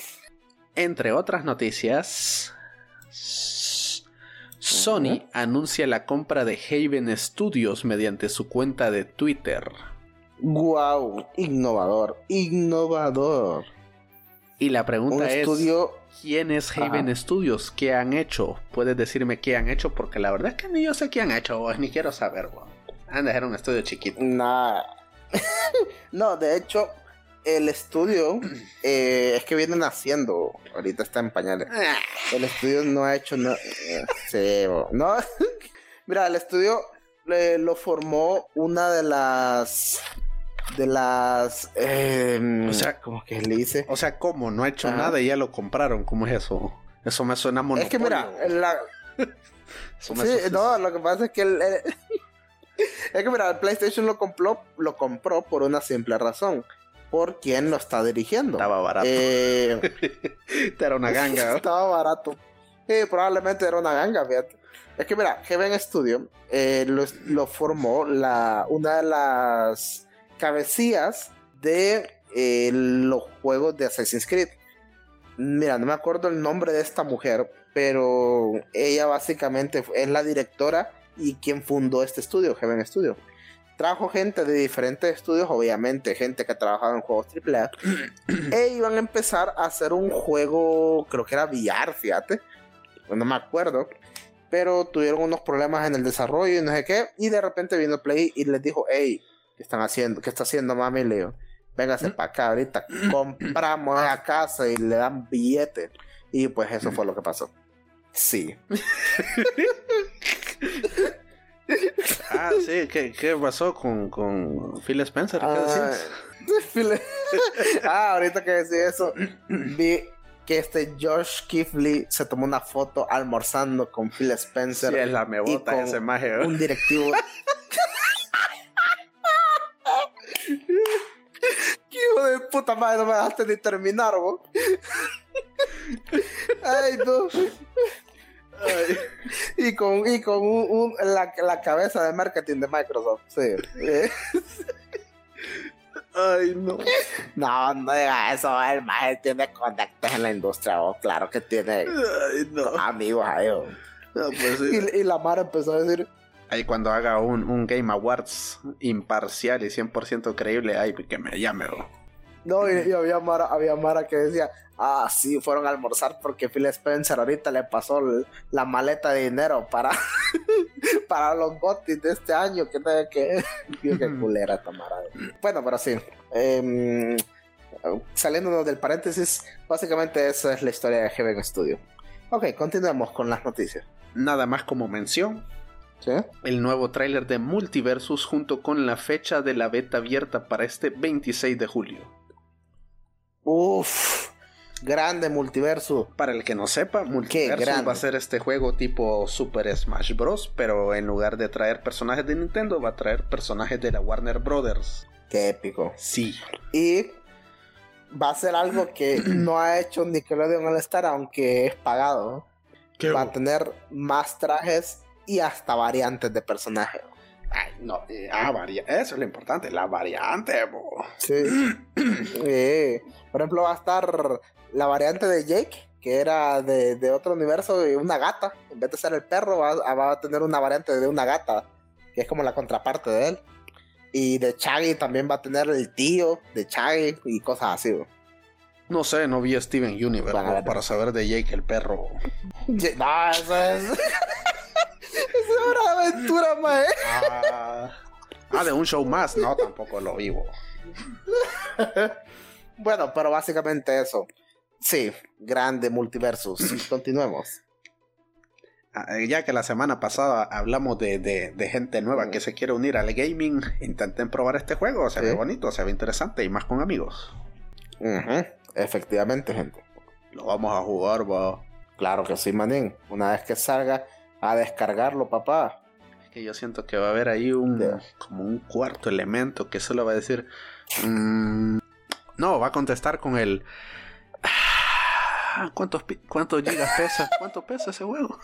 Entre otras noticias, Sony anuncia la compra de Haven Studios mediante su cuenta de Twitter. Wow, innovador, innovador. Y la pregunta Un es, estudio ¿quién es Haven Ajá. Studios? ¿Qué han hecho? Puedes decirme qué han hecho porque la verdad es que ni yo sé qué han hecho, vos, ni quiero saber. vos. Han de ser un estudio chiquito. Nah. no, de hecho, el estudio eh, es que vienen haciendo. Ahorita está en pañales. Ah, El estudio no ha hecho nada. Sí, bo. no. Mira, el estudio eh, lo formó una de las. De las. eh, O sea- ¿cómo que le dice? O sea, ¿cómo? No ha hecho Ajá. nada y ya lo compraron. ¿Cómo es eso? Eso me suena monopolio. Es que mira, la, Sí, no, lo que pasa es que el, el- es que mira, el PlayStation lo compró, lo compró por una simple razón, por quien lo está dirigiendo. Estaba barato. Eh, Era una ganga. ¿no? estaba barato. Sí, probablemente era una ganga, fíjate. Es que mira, Heaven Studio eh, lo, lo formó la, una de las cabecillas de eh, los juegos de Assassin's Creed. Mira, no me acuerdo el nombre de esta mujer, pero ella básicamente es la directora y quien fundó este estudio, Heaven Studio. Trajo gente de diferentes estudios, obviamente, gente que ha trabajado en juegos AAA. e iban a empezar a hacer un juego, creo que era VR, fíjate. No me acuerdo. Pero tuvieron unos problemas en el desarrollo y no sé qué. Y de repente vino Play y les dijo, hey, ¿qué están haciendo? ¿Qué está haciendo mami? Y le digo, véngase para acá ahorita. Compramos la casa y le dan billete. Y pues eso fue lo que pasó. Sí. Ah, sí. ¿Qué, qué pasó con, con Phil Spencer? ¿Qué Ah? Phil- ah, ahorita que decía eso, vi que este Josh Kifley se tomó una foto almorzando con Phil Spencer, Sí, es la me y con ese maje. ¿eh? un directivo. ¿Qué hijo de puta madre, no me dejaste ni terminar, vos. Ay, no. Ay. Y con, y con un, un- la, la cabeza de marketing de Microsoft, sí. Ay, no. No, no diga eso, el maestro tiene contactos en la industria, oh, claro que tiene Ay, no. amigos ahí. oh. No, pues sí. Y, y la Mara empezó a decir, Ahí cuando haga un, un Game Awards imparcial y 100% creíble, ay, que me llame. bro. No, y, y había, Mara, había Mara que decía, ah, sí, fueron a almorzar porque Phil Spencer ahorita le pasó la maleta de dinero para, para los gotis de este año, que no sé qué. Culera esta Mara. Bueno, pero sí. em, saliéndonos del paréntesis, básicamente esa es la historia de Heaven Studio. Ok, continuemos con las noticias. Nada más como mención, ¿Sí? el nuevo tráiler de Multiversus junto con la fecha de la beta abierta para este 26 de julio. Uf, grande multiverso. Para el que no sepa, Multiversus grande. va a ser este juego tipo Super Smash Bros. Pero en lugar de traer personajes de Nintendo, va a traer personajes de la Warner Brothers. Qué épico. Sí. Y va a ser algo que no ha hecho Nickelodeon All Star, aunque es pagado. ¿Qué Va a tener más trajes y hasta variantes de personajes. Ay, no, eh, ah, varia- Eso es lo importante, la variante, bo. Sí. Eh, por ejemplo, va a estar la variante de Jake, que era de, de otro universo, y una gata. En vez de ser el perro, va, va a tener una variante de una gata, que es como la contraparte de él. Y de Chaggy también va a tener el tío de Chaggy y cosas así. No sé, no vi a Steven Universe para saber de Jake el perro. No, eso es. una aventura, mae. Ah, ah, de un show más, no, tampoco lo vivo. Bueno, pero básicamente eso. Sí, grande multiversus. Continuemos. Ah, eh, Ya que la semana pasada hablamos de, de- de gente nueva Mm. que se quiere unir al gaming, intenten probar este juego, se ve bonito, se ve interesante y más con amigos. Ujú, Efectivamente, gente. Lo vamos a jugar, va. Claro que sí, manín. Una vez que salga, a descargarlo, papá. Que yo siento que va a haber ahí un como un cuarto elemento que solo va a decir mm, no, va a contestar con el "Ah, ¿Cuántos, ¿Cuántos gigas pesa? ¿Cuánto pesa ese juego?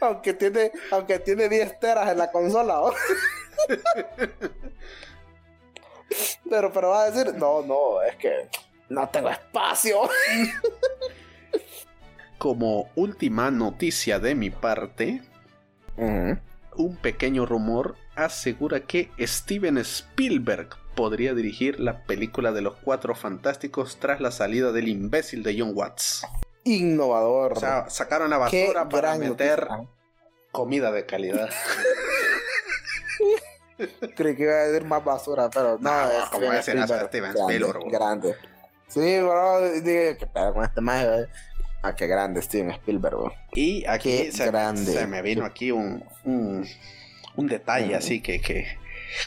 Aunque tiene, aunque tiene 10 teras en la consola. pero, pero va a decir, no, no, es que no tengo espacio. Como última noticia de mi parte, un pequeño rumor asegura que Steven Spielberg podría dirigir la película de los Cuatro Fantásticos tras la salida del imbécil de John Watts. Innovador. O sea, sacaron la basura para meter noticia. comida de calidad. Creí que iba a decir más basura, pero no, No, es ¿cómo Steven Spielberg. Grande. Sí, bro, dije, qué pedo con este maje. Ah, qué grande Steven Spielberg, bro. Y aquí se, grande. se me vino aquí un, un, un detalle así que, que,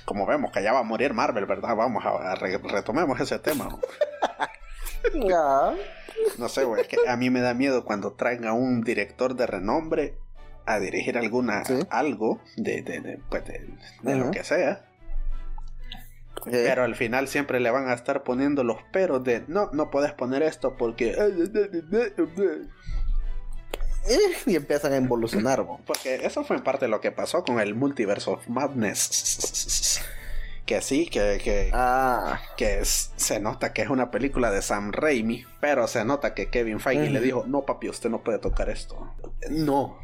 como vemos que ya va a morir Marvel, ¿verdad? Vamos a, a re- retomemos ese tema. No sé, güey, es que a mí me da miedo cuando traen a un director de renombre a dirigir alguna Sí. algo de, de, de, pues, de- lo que sea. Sí. Pero al final siempre le van a estar poniendo los peros de no, no puedes poner esto porque. Eh, Y empiezan a involucionar, bro. Porque eso fue en parte lo que pasó con el Multiverse of Madness. Que sí, que, que, Ah, que es- se nota que es una película de Sam Raimi, pero se nota que Kevin Feige le dijo, no papi, usted no puede tocar esto. No.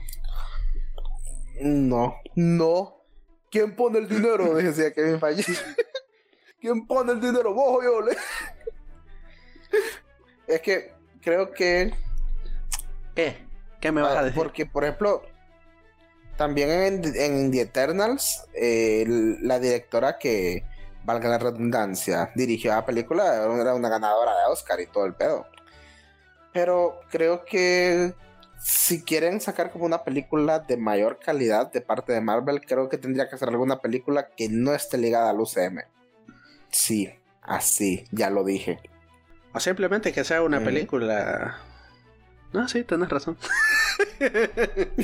no, no. ¿Quién pone el dinero? Decía Kevin Feige. ¿Quién pone el dinero? ¿Vos yo? le? es que creo que ¿Qué? ¿Qué me vas a Ah, decir? Porque, por ejemplo, también en, en The Eternals, eh, la directora que, valga la redundancia, dirigió la película, era una ganadora de Oscar y todo el pedo. Pero creo que si quieren sacar como una película de mayor calidad de parte de Marvel, creo que tendría que ser alguna película que no esté ligada al UCM. Sí, así, ya lo dije. O simplemente que sea una Ujú. película... No, sí, tenés razón.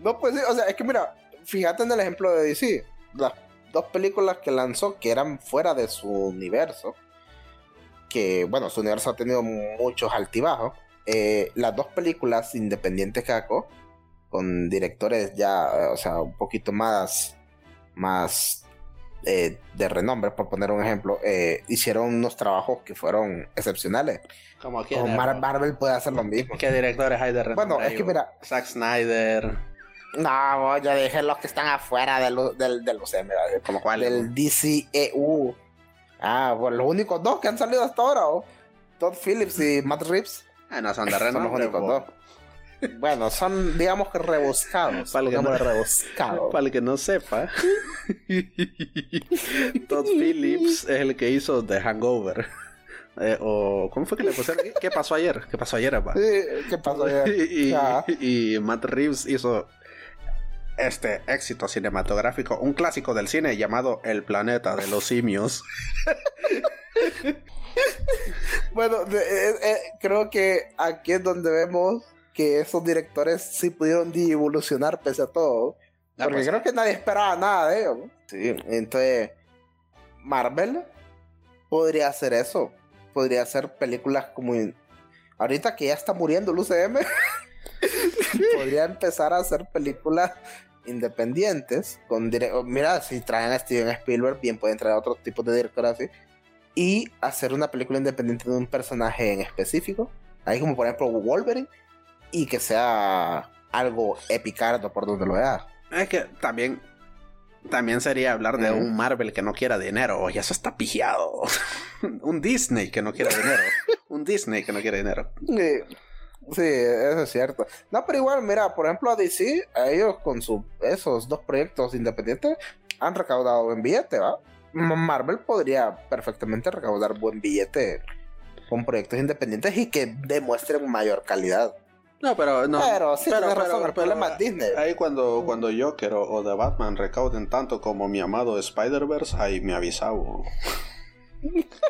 No, pues sí, o sea, es que mira, fíjate en el ejemplo de DC. Las dos películas que lanzó que eran fuera de su universo. Que, bueno, su universo ha tenido muchos altibajos. eh, las dos películas independientes que sacó, con directores ya, eh, o sea, un poquito más, más eh, de renombre, por poner un ejemplo, eh, hicieron unos trabajos que fueron excepcionales. Como. Como Mar- Marvel puede hacer lo mismo. ¿Qué directores hay de renombre? Bueno, es que mira, Zack Snyder. No, ya dije los que están afuera del, del, del UCM. ¿Como cuál? del DCEU. Ah, pues los únicos dos que han salido hasta ahora, ¿o? Todd Phillips y Matt Reeves. Ah, no, son de Son los renombre. únicos bo. dos. Bueno, son, digamos que rebuscados. Para el que no-. Para el que no sepa, Todd Phillips es el que hizo The Hangover. Eh, o, ¿Cómo fue que le pusieron? ¿Qué pasó ayer? ¿Qué pasó ayer? Sí, ¿Qué pasó ayer? y, y Matt Reeves hizo este éxito cinematográfico, un clásico del cine llamado El planeta de los simios. Bueno, de- eh, eh, creo que aquí es donde vemos que esos directores sí pudieron evolucionar pese a todo. Ah, Porque pues, creo que nadie esperaba nada de ellos. ¿no? Sí, entonces Marvel podría hacer eso. Podría hacer películas como... Ahorita que ya está muriendo el UCM, podría empezar a hacer películas independientes. Con dire- Mira, si traen a Steven Spielberg, bien pueden traer a otros tipos de directores así. Y hacer una película independiente de un personaje en específico. Ahí como por ejemplo Wolverine. Y que sea algo epicardo por donde lo veas. Es que también, también sería hablar de un Marvel que no quiera dinero. Y eso está pijado. un Disney que no quiera dinero. un Disney que no quiere dinero. Sí, sí, eso es cierto. No, pero igual, mira, por ejemplo, a DC, a ellos con su, esos dos proyectos independientes han recaudado buen billete, ¿va? Marvel podría perfectamente recaudar buen billete con proyectos independientes y que demuestren mayor calidad. No, pero no. pero sí, tienes razón, el problema es Disney. Ahí cuando, cuando Joker o, o The Batman recauden tanto como mi amado Spider-Verse, ahí me avisaba.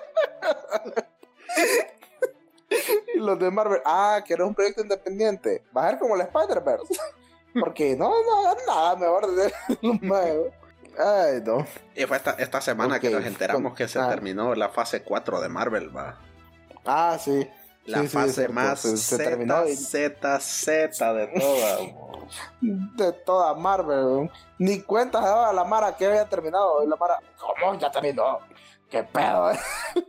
Y los de Marvel, ah, que era un proyecto independiente. Va a ser como el Spider-Verse. Porque no, no nada mejor de. Ay, no. Y fue esta, esta semana que nos enteramos con- que se ah. terminó la fase 4 de Marvel, va. Ah, sí. La Sí, fase más se- se Z, y- Z, Z de todas. bo. de toda Marvel. Ni cuenta se daba la Mara que había terminado. Y la Mara, ¿cómo ya terminó? ¿Qué pedo? eh?"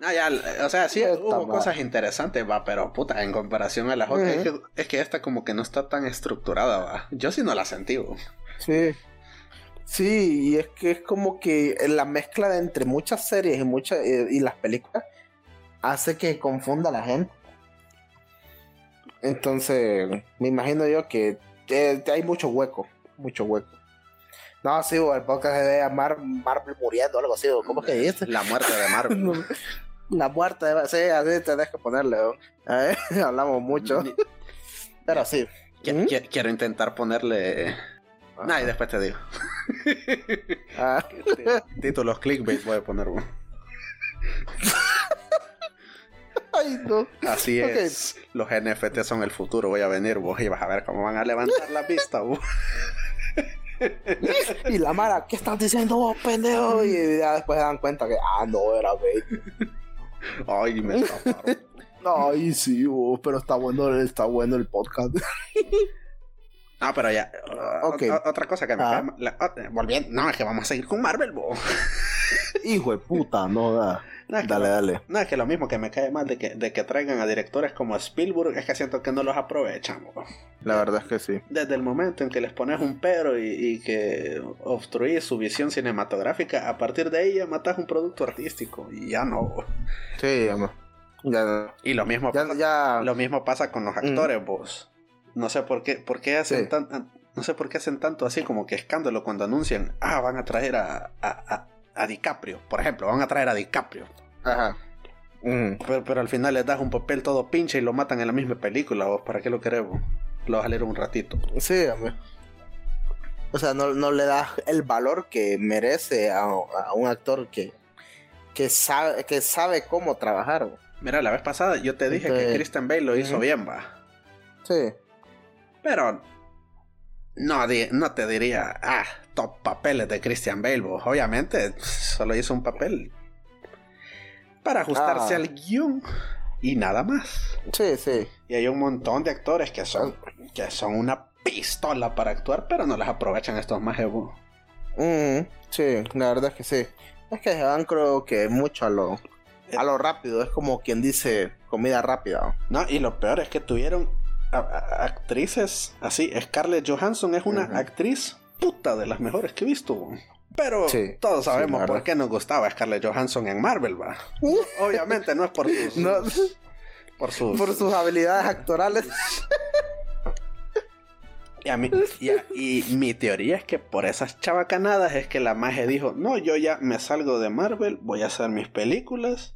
No, ya, o sea, sí, Esta hubo cosas interesantes, va, pero puta, en comparación a las otras, es, que, es que esta como que no está tan estructurada, va. Yo sí no la sentí, bo. Sí. Sí, y es que es como que la mezcla de entre muchas series y muchas eh, y las películas hace que confunda a la gente. Entonces, me imagino yo que eh, hay mucho hueco, mucho hueco. No, sí, el podcast se debe llamar Marvel muriendo, algo así, ¿cómo que dice? La muerte de Marvel. La muerte, de- sí, así te dejo ponerle. Eh, hablamos mucho, pero sí. ¿Mm? qui- Quiero intentar ponerle... Nah, y después te digo. Ah, Títulos clickbait voy a poner, bo. Ay, no. Así es. Los NFT son el futuro. Voy a venir vos y vas a ver cómo van a levantar la vista. vos. Y la Mara, ¿qué estás diciendo vos, pendejo? Y ya después se dan cuenta que, ah, no, era gay. Ay, me escaparon. Ay, sí, vos, pero está bueno, está bueno el podcast. Ah, pero ya. Ok. o- o- otra cosa que me Ah. la- volviendo. No, es que vamos a seguir con Marvel, bo. Hijo de puta, no da. No, es que Dale, lo- dale. No, es que lo mismo que me cae mal de que, de que traigan a directores como Spielberg es que siento que no los aprovechan. bo. La verdad es que sí. Desde el momento en que les pones un pero y, y que obstruís su visión cinematográfica, a partir de ahí ya matas un producto artístico. Y ya no. bo. Sí. Ya, Y lo mismo ya, ya. Lo mismo pasa con los actores, vos. No sé por qué, por qué hacen Sí. tan, no sé por qué hacen tanto así como que escándalo cuando anuncian, ah, van a traer a, a, a- a DiCaprio, por ejemplo, van a traer a DiCaprio. Ajá. Mm. Pero, pero al final les das un papel todo pinche y lo matan en la misma película, vos, ¿para qué lo queremos? Lo vas a leer un ratito. Sí, hombre. O sea, no, no le das el valor que merece a, a un actor que, que, sabe, que sabe cómo trabajar. Mira, la vez pasada yo te dije que Ok. Christian Bale lo hizo bien, va. Sí. Pero no, no te diría, ah, top papeles de Christian Bale, vos. Obviamente, solo hizo un papel para ajustarse Ah. al guion y nada más. Sí, sí. Y hay un montón de actores que son, que son una pistola para actuar, pero no las aprovechan estos más. Mm, sí, la verdad es que sí. Es que se van creo que mucho a lo, a lo rápido. Es como quien dice comida rápida. No, y lo peor es que tuvieron a- a- actrices así. Scarlett Johansson es una actriz puta de las mejores que he visto. Pero Sí, todos sabemos por qué nos gustaba Scarlett Johansson en Marvel, va. Obviamente no es por sus, No, por sus, por sus habilidades actorales. y, a mí- y a- y mi teoría es que por esas chabacanadas es que la magia dijo, no, yo ya me salgo de Marvel, voy a hacer mis películas.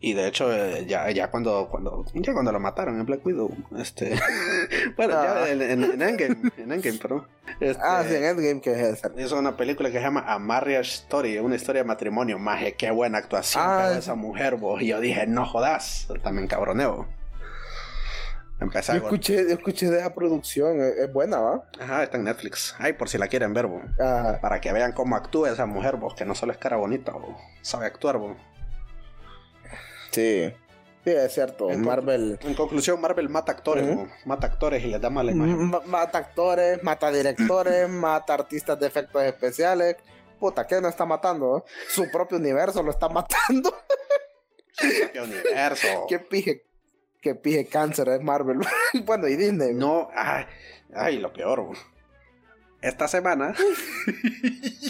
Y de hecho, eh, ya, ya cuando, cuando, ya cuando lo mataron en Black Widow, este, bueno, ya Ah. en, en, en Endgame, en Endgame, perdón. Este, Ah, sí, en Endgame que es esa. Hizo una película que se llama A Marriage Story, una historia de matrimonio. Maje, qué buena actuación Ah, sí. esa mujer, vos. Y yo dije, no jodas, también cabroneo. Empecé Yo escuché, yo escuché de esa producción. Es, es buena, ¿va? Ajá, está en Netflix. Ay, por si la quieren ver, vos. Ah, Para que vean cómo actúa esa mujer, vos, que no solo es cara bonita, vos. Sabe actuar, vos. Sí. Sí, es cierto. En Marvel. En conclusión, Marvel mata actores. Mata actores y les da mala imagen. Ma- Mata actores, mata directores, mata artistas de efectos especiales. Puta, ¿qué no está matando? eh? Su propio universo lo está matando. Qué universo. qué pije, qué pije cáncer es Marvel. bueno, y Disney. No, ay, ay, lo peor, vos. Esta semana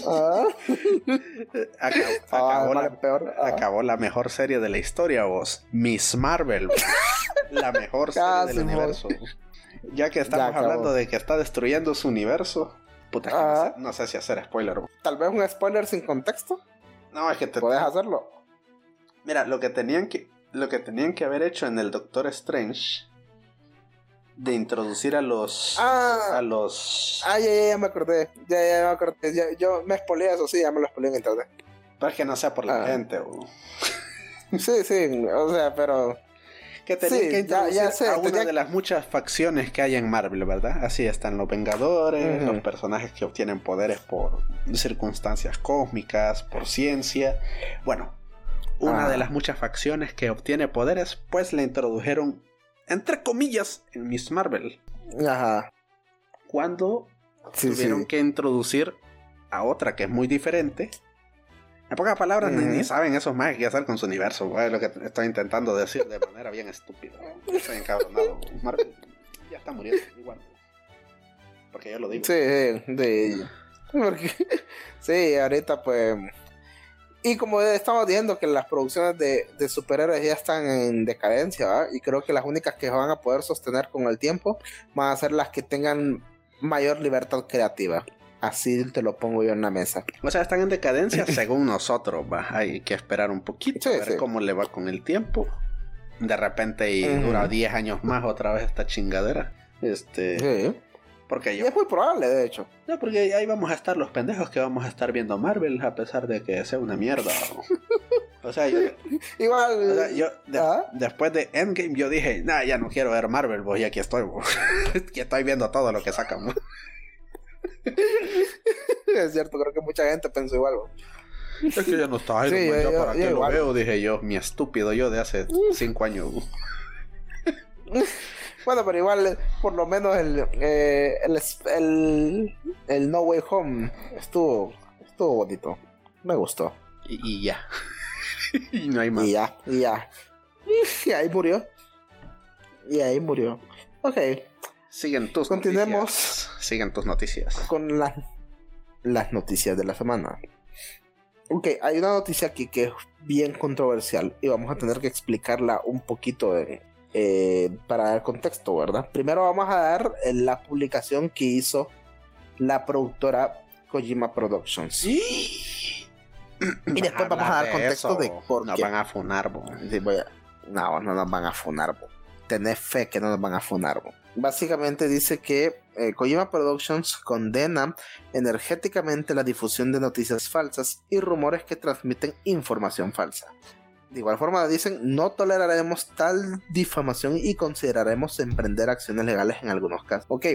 Ah, acabó, ah, acabó vale, la, peor. Ah. acabó la mejor serie de la historia, vos. Miss Marvel. vos. la mejor serie del vos. universo. Ya que estamos hablando de que está destruyendo su universo. Puta, no, sé, no sé si hacer spoiler. vos. Tal vez un spoiler sin contexto. No, es que te... Puedes hacerlo. Mira, lo que tenían que... Lo que tenían que haber hecho en el Doctor Strange de introducir a los a Ah, los ah ya, ya, ya me acordé. Ya, ya me acordé. Ya- yo me spoileé eso, sí, ya me lo spoileé en internet. para que no sea por la Ah. gente o Sí, sí, o sea, pero. que tenían Sí, que introducir ya sé, a una tenía- de las muchas facciones que hay en Marvel, ¿verdad? Así están los Vengadores, los personajes que obtienen poderes por circunstancias cósmicas, por ciencia. Bueno, una Ah. de las muchas facciones que obtiene poderes, pues la introdujeron entre comillas en Miss Marvel, Ajá. cuando Sí, tuvieron sí. que introducir a otra que es muy diferente En pocas palabras, ni- saben esos más qué hacer con su universo. Es lo que estoy intentando decir de manera bien estúpida. Estoy encabronado. Marvel ya está muriendo, igual. Porque yo lo digo. Sí, de porque sí, ahorita pues y como estamos viendo que las producciones de, de superhéroes ya están en decadencia, ¿verdad? y creo que las únicas que van a poder sostener con el tiempo van a ser las que tengan mayor libertad creativa. Así te lo pongo yo en la mesa. O sea, están en decadencia según nosotros, va. Hay que esperar un poquito, Sí, a ver sí. cómo le va con el tiempo. De repente y dura 10 años más otra vez esta chingadera. Este, Sí. Porque Y yo, es muy probable, de hecho. no, porque ahí vamos a estar los pendejos que vamos a estar viendo Marvel a pesar de que sea una mierda. O sea, yo, Igual. o sea, yo de- ¿Ah? después de Endgame yo dije, nah, ya no quiero ver Marvel, pues y aquí estoy, que estoy viendo todo lo que sacan. Es cierto, creo que mucha gente pensó igual. Es que ya no está Iron Sí, Man, yo- ya para yo qué lo igual. veo, dije yo, mi estúpido yo de hace 5 años. Bueno, pero igual, por lo menos el, eh, el, el, el No Way Home estuvo, estuvo bonito. Me gustó. Y, y ya. y no hay más. Y ya, y ya. Y ahí murió. Y ahí murió. Ok, Siguen tus Continuemos. noticias. Siguen tus noticias. con las, las noticias de la semana. Ok, hay una noticia aquí que es bien controversial y vamos a tener que explicarla un poquito en- eh, para dar contexto, ¿verdad? Primero vamos a dar eh, la publicación que hizo la productora Kojima Productions. Sí. Y después vamos a dar contexto de por Nos qué. van a funar, bo. Sí, voy a- No, no nos van a funar, bo. Tenés fe que no nos van a funar, bo. Básicamente dice que eh, Kojima Productions condena energéticamente la difusión de noticias falsas y rumores que transmiten información falsa. De igual forma dicen, no toleraremos tal difamación y consideraremos emprender acciones legales en algunos casos. Ok,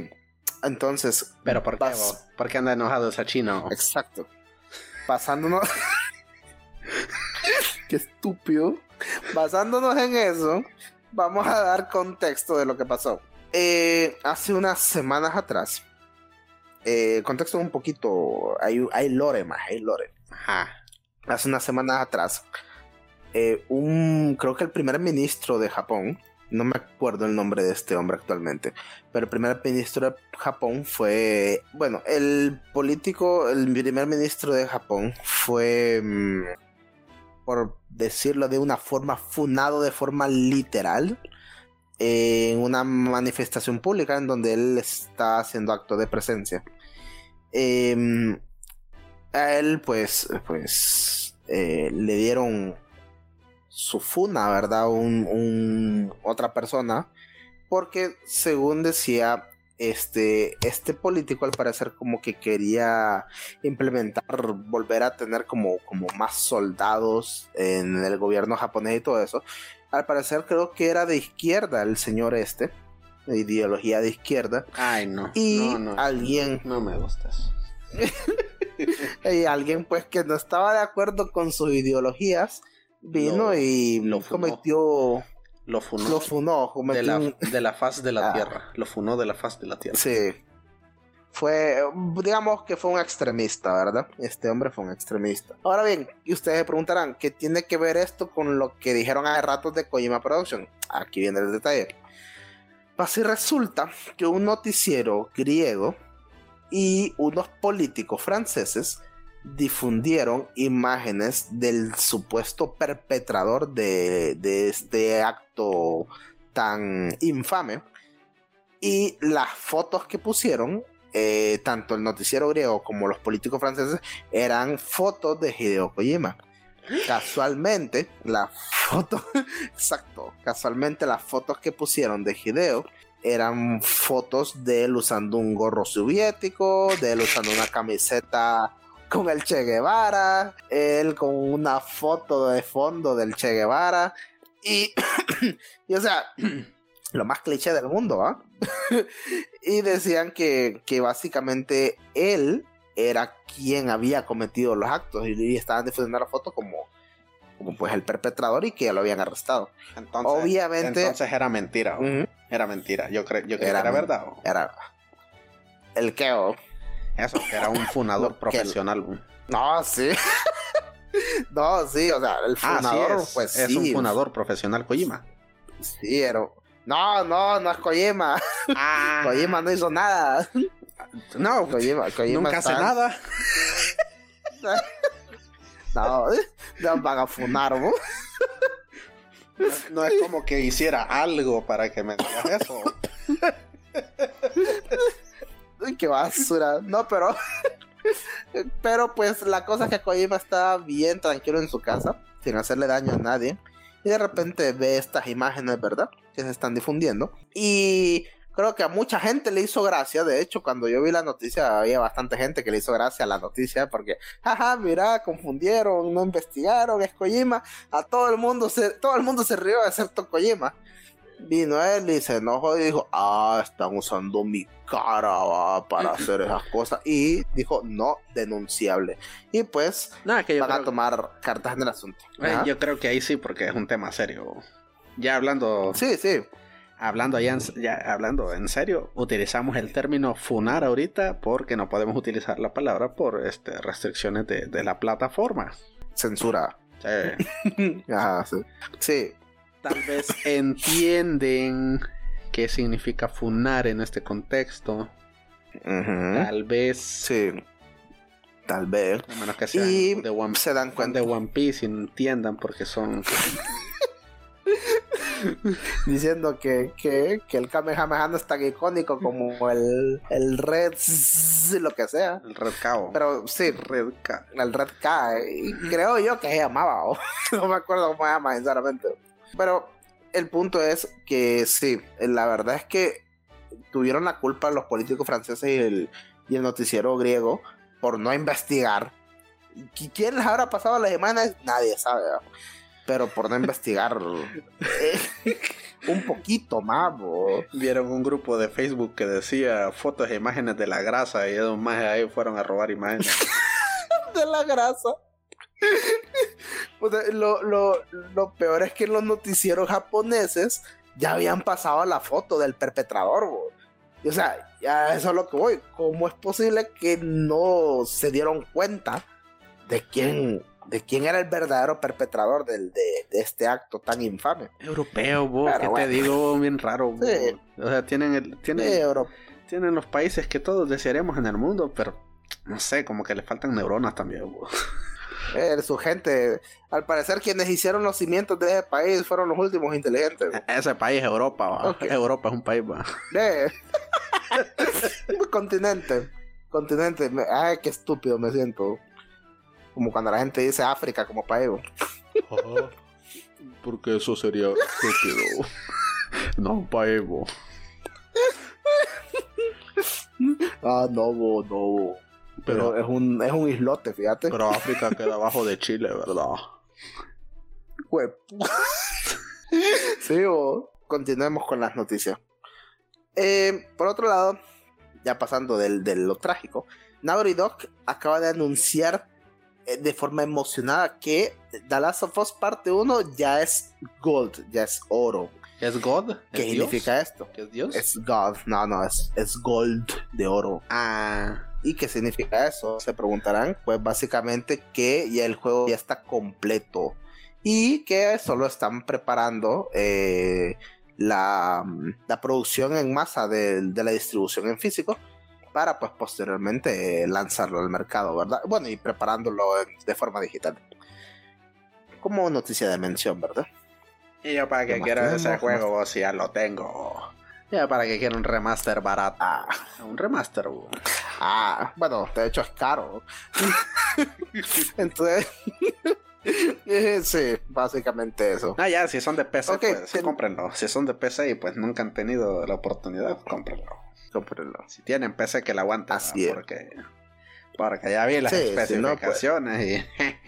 entonces... Pero ¿por qué? ¿Por qué anda enojado esa chino? Exacto. Pasándonos. Qué estúpido. Basándonos en eso, vamos a dar contexto de lo que pasó. Eh, hace unas semanas atrás. eh, contexto un poquito. Hay, hay lore más, hay lore. Ajá. Hace unas semanas atrás. Eh, un. Creo que el primer ministro de Japón. No me acuerdo el nombre de este hombre actualmente. Pero el primer ministro de Japón fue. Bueno, el político, el primer ministro de Japón fue. mm, por decirlo de una forma, funado de forma literal. En una manifestación pública en donde él está haciendo acto de presencia. Em, a él, pues. Pues. eh, le dieron su funa, ¿verdad? Un, un- otra persona. Porque según decía, este, este político al parecer como que quería implementar, volver a tener como, como más soldados en el gobierno japonés y todo eso. Al parecer creo que era de izquierda el señor este, de ideología de izquierda. Ay, no. Y no, no. alguien, No me gustas. y alguien pues que no estaba de acuerdo con sus ideologías, vino Lo- y lo cometió, Lo funó. lo funó, de, la, un- de la faz de la Ah. tierra. Lo funó de la faz de la tierra. Sí. Fue, digamos que fue un extremista, ¿verdad? Este hombre fue un extremista. Ahora bien, y ustedes se preguntarán, ¿qué tiene que ver esto con lo que dijeron hace ratos de Kojima Production? Aquí viene el detalle. Así resulta que un noticiero griego y unos políticos franceses difundieron imágenes del supuesto perpetrador de, de este acto tan infame y las fotos que pusieron, eh, tanto el noticiero griego como los políticos franceses, eran fotos de Hideo Kojima. Casualmente, las fotos, exacto, casualmente las fotos que pusieron de Hideo eran fotos de él usando un gorro soviético, de él usando una camiseta con el Che Guevara, él con una foto de fondo del Che Guevara y, y o sea, lo más cliché del mundo, ¿ah? y decían que, que básicamente él era quien había cometido los actos y, y estaban difundiendo la foto como, como pues el perpetrador y que ya lo habían arrestado. Entonces, Obviamente- Entonces era mentira. Ujú. Era mentira. Yo, cre yo creí Era que era verdad. bo. Era el que Eso, que era un funador profesional. No, sí. No, sí, o sea, el Ah, sí, es, pues es sí. un fundador profesional Kojima. Sí, pero. No, no, no es Kojima. Ah, Kojima no hizo nada. no, Kojima, Kojima nunca hace nada. No, no van a funar, ¿no? No es como que hiciera algo para que me digas eso. Uy, qué basura. No, pero. Pero pues la cosa es que Kojima está bien tranquilo en su casa, sin hacerle daño a nadie. Y de repente ve estas imágenes, ¿verdad? Que se están difundiendo. Y creo que a mucha gente le hizo gracia. De hecho, cuando yo vi la noticia, había bastante gente que le hizo gracia a la noticia. Porque, jaja, mira, confundieron, no investigaron, es Kojima. A todo el mundo se, todo el mundo se rió, excepto Kojima. Vino él y se enojó y dijo, ah, están usando mi cara va, para hacer esas cosas. Y dijo, no, denunciable. Y pues No, es que van a tomar cartas en el asunto. eh, yo creo que ahí sí, porque es un tema serio. Ya hablando, Sí, sí. hablando ya, en, ya hablando en serio, utilizamos el término funar ahorita porque no podemos utilizar la palabra por este, restricciones de, de la plataforma. Censura. Sí. Ajá, sí. Sí. Tal vez entienden qué significa funar en este contexto. Tal vez, Sí. Tal vez. a menos que sean Y de One, se dan cuenta. de One Piece y entiendan porque son Diciendo que, que, que el Kamehameha no es tan icónico como el, el Red, lo que sea. el Red Cao. Pero sí, Red K. el Red K. Y creo yo que se llamaba. no me acuerdo cómo se llama, sinceramente. Pero el punto es que sí, la verdad es que tuvieron la culpa los políticos franceses y el, y el noticiero griego por no investigar. ¿Qui- ¿Quién les habrá pasado las imágenes? Nadie sabe. Pero por no investigar eh, un poquito más. bo. Vieron un grupo de Facebook que decía fotos e imágenes de la grasa y esos más ahí fueron a robar imágenes. de la grasa. O sea, lo, lo- lo peor es que los noticieros japoneses ya habían pasado la foto del perpetrador. bo. Y, o sea, ya eso es lo que voy. ¿Cómo es posible que no se dieron cuenta de quién, de quién era el verdadero perpetrador del- de, de este acto tan infame? Europeo, vos, que bueno. te digo bien raro. bo. Sí. O sea, tienen, el, tienen, tienen los países que todos desearíamos en el mundo, pero no sé, como que le faltan neuronas también. bo. Eh, su gente, al parecer quienes hicieron los cimientos de ese país fueron los últimos inteligentes. bo. Ese país es Europa, va. Europa es un país, va. Eh. continente. Continente. Ay, qué estúpido me siento. Como cuando la gente dice África como país. bo. Porque eso sería estúpido. no, un país, bo. Ah, no, bo, no. bo. Pero Pero, es un, es un islote, fíjate. pero África queda abajo de Chile, ¿verdad? Sí, bo. continuemos con las noticias. Eh, por otro lado, ya pasando del, de lo trágico, Naughty Dog acaba de anunciar eh, de forma emocionada que The Last of Us Parte 1 ya es Gold, ya es oro. ¿Es God? ¿Qué ¿Es Dios? significa esto? ¿Qué es Dios? Es Gold, no, no, es, es Gold de oro. Ah, ¿Y qué significa eso? Se preguntarán. Pues básicamente que ya el juego ya está completo y que solo están preparando eh, la, la producción en masa de, de la distribución en físico para pues posteriormente eh, lanzarlo al mercado, ¿verdad? Bueno, y preparándolo de forma digital. Como noticia de mención, ¿verdad? y yo para ¿Qué que quiero ese ¿Qué juego vos, si ya lo tengo. Ya para que quiero un remaster barato. Ah, Un remaster, ah, bueno, de hecho es caro. Entonces, sí, básicamente eso. Ah, ya, si son de PC, Ok, pues ten- cómprenlo. Si son de PC y pues nunca han tenido la oportunidad, cómprenlo. Cómprenlo. Si tienen PC que la aguanten, Así ¿no? es. porque Porque ya vi las Sí, si no, especificaciones y.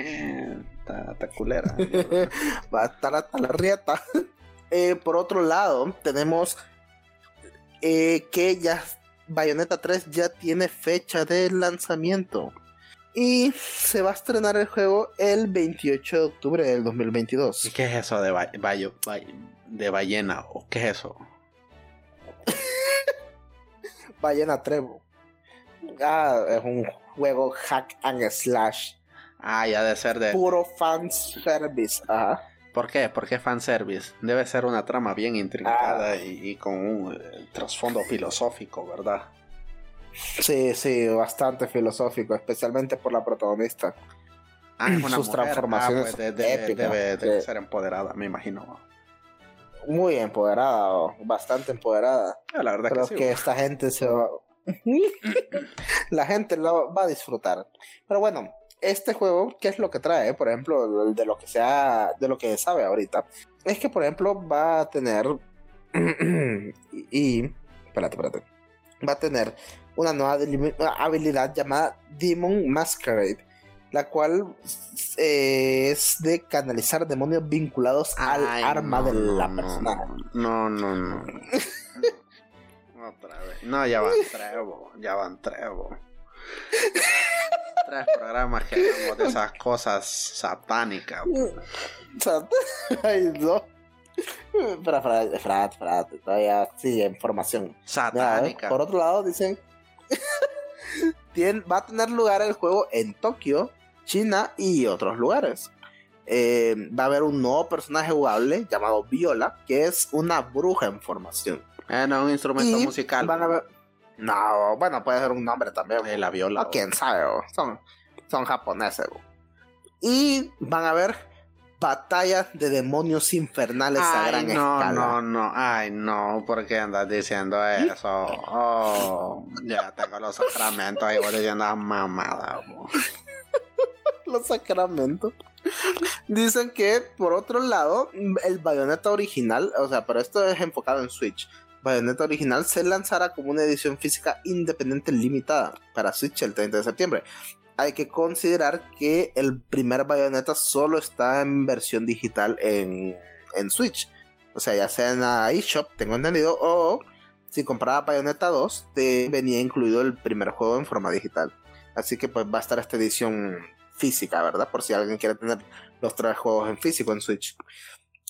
está, está culera. Va a estar hasta la rieta. Eh, por otro lado, tenemos eh, que ya Bayonetta 3 ya tiene fecha de lanzamiento. Y se va a estrenar el juego el 28 de octubre del ¿Y 2022. qué es eso de, ba- bayo- bay- de ballena? ¿O qué es eso? Ballena Trevo. Ah, es un juego hack and slash. Ah, ya de ser de. Puro fanservice. Ajá. ¿Por qué? ¿Por qué fanservice? Debe ser una trama bien intrincada Ah. y, y con un eh, trasfondo filosófico, ¿verdad? Sí, sí, bastante filosófico, especialmente por la protagonista. Ah, es una Sus mujer. transformaciones Ah, pues de- de- épicas, debe, ser empoderada, me imagino. Muy empoderada, bastante empoderada. Ah, la verdad Creo que sí. que esta gente se va... la gente lo va a disfrutar. Pero bueno, este juego, ¿qué es lo que trae? Por ejemplo, de lo que sea, de lo que sabe ahorita, es que por ejemplo va a tener y, y- espérate, espérate. Va a tener una nueva habilidad llamada Demon Masquerade, la cual eh, es de canalizar demonios vinculados al Ay, arma no, de la no, persona. No, no, no. no. Otra vez. No, ya van trevo, ya van trevo. Tres programas que hablamos de esas cosas satánicas. O sea, ay, no. Espera, espera, espera, espera, todavía sigue información. Mira, Satánica. por otro lado, dicen. va a tener lugar el juego en Tokio, China y otros lugares. Eh, va a haber un nuevo personaje jugable llamado Viola, que es una bruja en formación. Eh, no, un instrumento Y musical. Van a ver. No, bueno, puede ser un nombre también. Eh, la viola. O quién sabe, son, son japoneses. Y van a haber batallas de demonios infernales a gran no, escala. no, no, ay, no, ¿por qué andas diciendo eso? Oh, ya tengo los sacramentos y voy diciendo "Ah, mamada. bo". Los sacramentos. Dicen que, por otro lado, el Bayonetta original, o sea, pero esto es enfocado en Switch. Bayonetta original se lanzará como una edición física independiente limitada para Switch el 30 de septiembre. Hay que considerar que el primer Bayonetta solo está en versión digital en, en Switch. O sea, ya sea en la eShop, tengo entendido, o si compraba Bayonetta 2, te venía incluido el primer juego en forma digital. Así que pues va a estar esta edición física, ¿verdad? Por si alguien quiere tener los tres juegos en físico en Switch.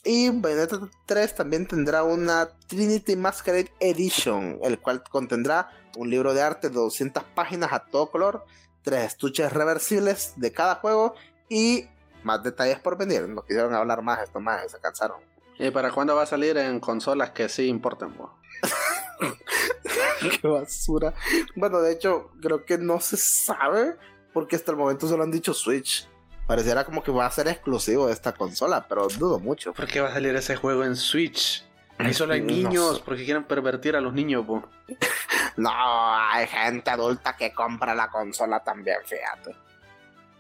Y Bayonetta 3 también tendrá una Trinity Masquerade Edition, el cual contendrá un libro de arte de 200 páginas a todo color, tres estuches reversibles de cada juego y más detalles por venir. No quisieron hablar más, esto más, se cansaron. ¿Y para cuándo va a salir en consolas que sí importen? bo? Qué basura. Bueno, de hecho, creo que no se sabe porque hasta el momento solo han dicho Switch. Pareciera como que va a ser exclusivo de esta consola, pero dudo mucho. ¿Por qué va a salir ese juego en Switch? Ahí solo hay No niños, sé. porque quieren pervertir a los niños. bo. No, hay gente adulta que compra la consola también, fíjate.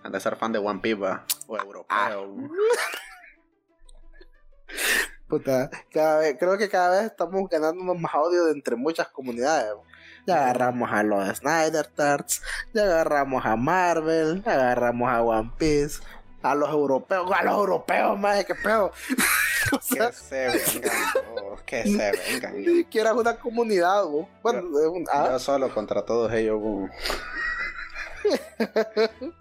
Han de ser fan de One Piece o europeo. Ah. Puta, cada vez, creo que cada vez estamos ganándonos más de entre muchas comunidades. Ya agarramos a los Snyder Tarts, ya agarramos a Marvel, ya agarramos a One Piece, a los europeos, a los europeos, más qué pedo. o sea, Que se vengan, bo, que se vengan. ni siquiera es una comunidad, bo. Bueno, un- ah, Yo solo contra todos ellos. bo.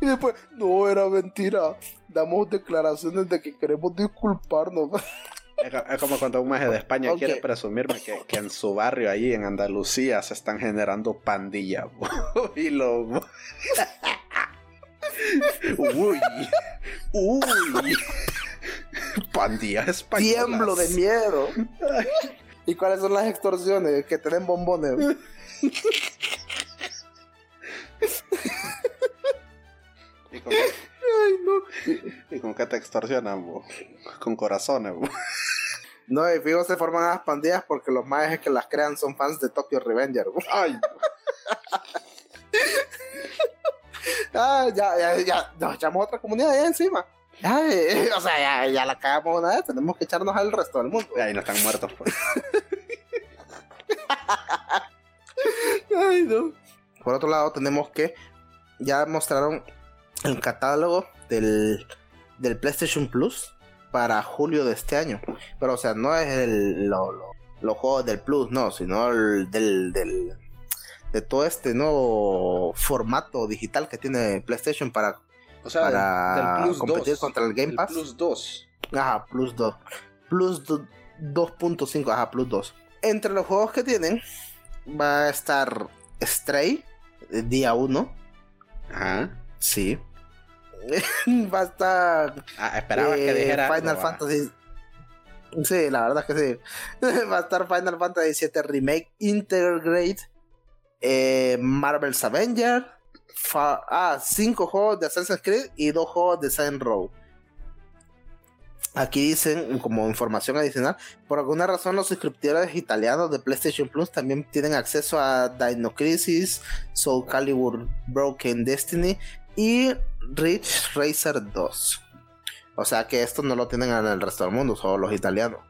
y después, no era mentira. Damos declaraciones de que queremos disculparnos. Es co- es como cuando un maje de España quiere presumirme que, que en su barrio, ahí en Andalucía, se están generando pandillas. y lo. uy, uy. Pandillas españolas. Tiemblo de miedo. ¿Y cuáles son las extorsiones? Que tienen bombones. ¿Y con, qué- Ay, no. y con qué te extorsionan? bo? Con corazones. bo. No, y fijo, se forman las pandillas porque los maes que las crean son fans de Tokyo Revenger. Ay, Ah, ya, ya, ya, nos echamos otra comunidad allá encima. Ay, o sea, ya, ya la cagamos una vez, tenemos que echarnos al resto del mundo. ahí no están muertos. Pues. Ay, no. Por otro lado, tenemos que ya mostraron el catálogo del, del PlayStation Plus para julio de este año. Pero, o sea, no es el, lo- lo- los juegos del Plus, no, sino el del, del- de todo este nuevo formato digital que tiene PlayStation para, O sea, para del Plus competir 2. contra el Game El Pass. Plus 2. Ajá, plus 2. Plus do- 2.5, ajá, plus 2. Entre los juegos que tienen va a estar Stray, eh, día 1. Ajá. Sí. va a estar Ah, esperaba que dijera. Final algo. Fantasy. Sí, la verdad es que sí. Va a estar Final Fantasy VII Remake Intergrade, eh, Marvel's Avenger, fa- ah, cinco juegos de Assassin's Creed y dos juegos de Saints Row. Aquí dicen, como información adicional, por alguna razón los suscriptores italianos de PlayStation Plus también tienen acceso a Dino Crisis, Soul Calibur Broken Destiny y Ridge Racer 2. O sea que esto no lo tienen en el resto del mundo, solo los italianos.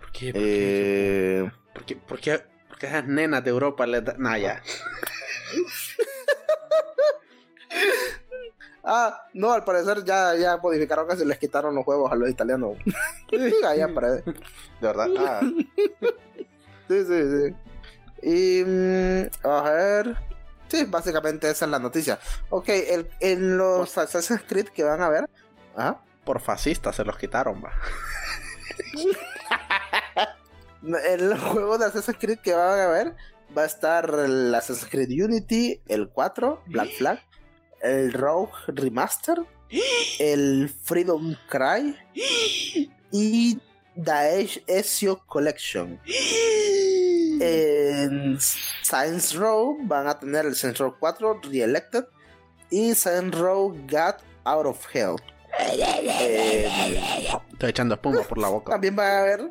¿Por qué? ¿Por qué? Eh, ¿Por qué? ¿Por qué? ¿Por qué esas nenas de Europa les dan.? Nah, ya. Ah, no, al parecer ya, ya modificaron que se les quitaron los juegos a los italianos. Allá parece. De verdad. Ah, Sí, sí, sí. Y mm, a ver. Sí, básicamente esa es la noticia. Ok, el, en los Assassin's Creed que van a ver. ¿ah? por fascistas se los quitaron, va. En los juegos de Assassin's Creed que van a ver va a estar el Assassin's Creed Unity, el 4, Black Flag, el Rogue Remaster, el Freedom Cry y Daesh Ezio Collection. En Science Row van a tener el Saints Row 4 Reelected y Saints Row Got Out of Hell. Eh, Estoy echando espuma por la boca. también van a ver.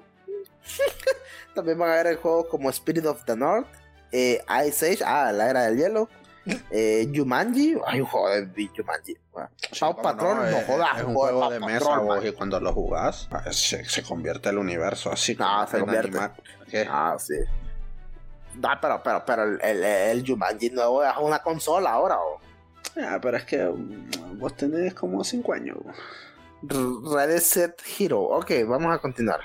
también van a ver el juego como Spirit of the North, eh, Ice Age, ah, la era del hielo, eh, Jumanji, hay un juego de Jumanji. ah, Sí, cómo Patrol, no, es, jodas, es un juego de juego de Patrol, mesa vos, y cuando lo jugás ah, se, se convierte el universo así. No, como se convierte. Ah, sí. No, pero, pero, pero el, el, el Jumanji nuevo es una consola ahora. o Ah, pero es que mm, vos tenés como 5 años. Red Set Hero. Ok, vamos a continuar.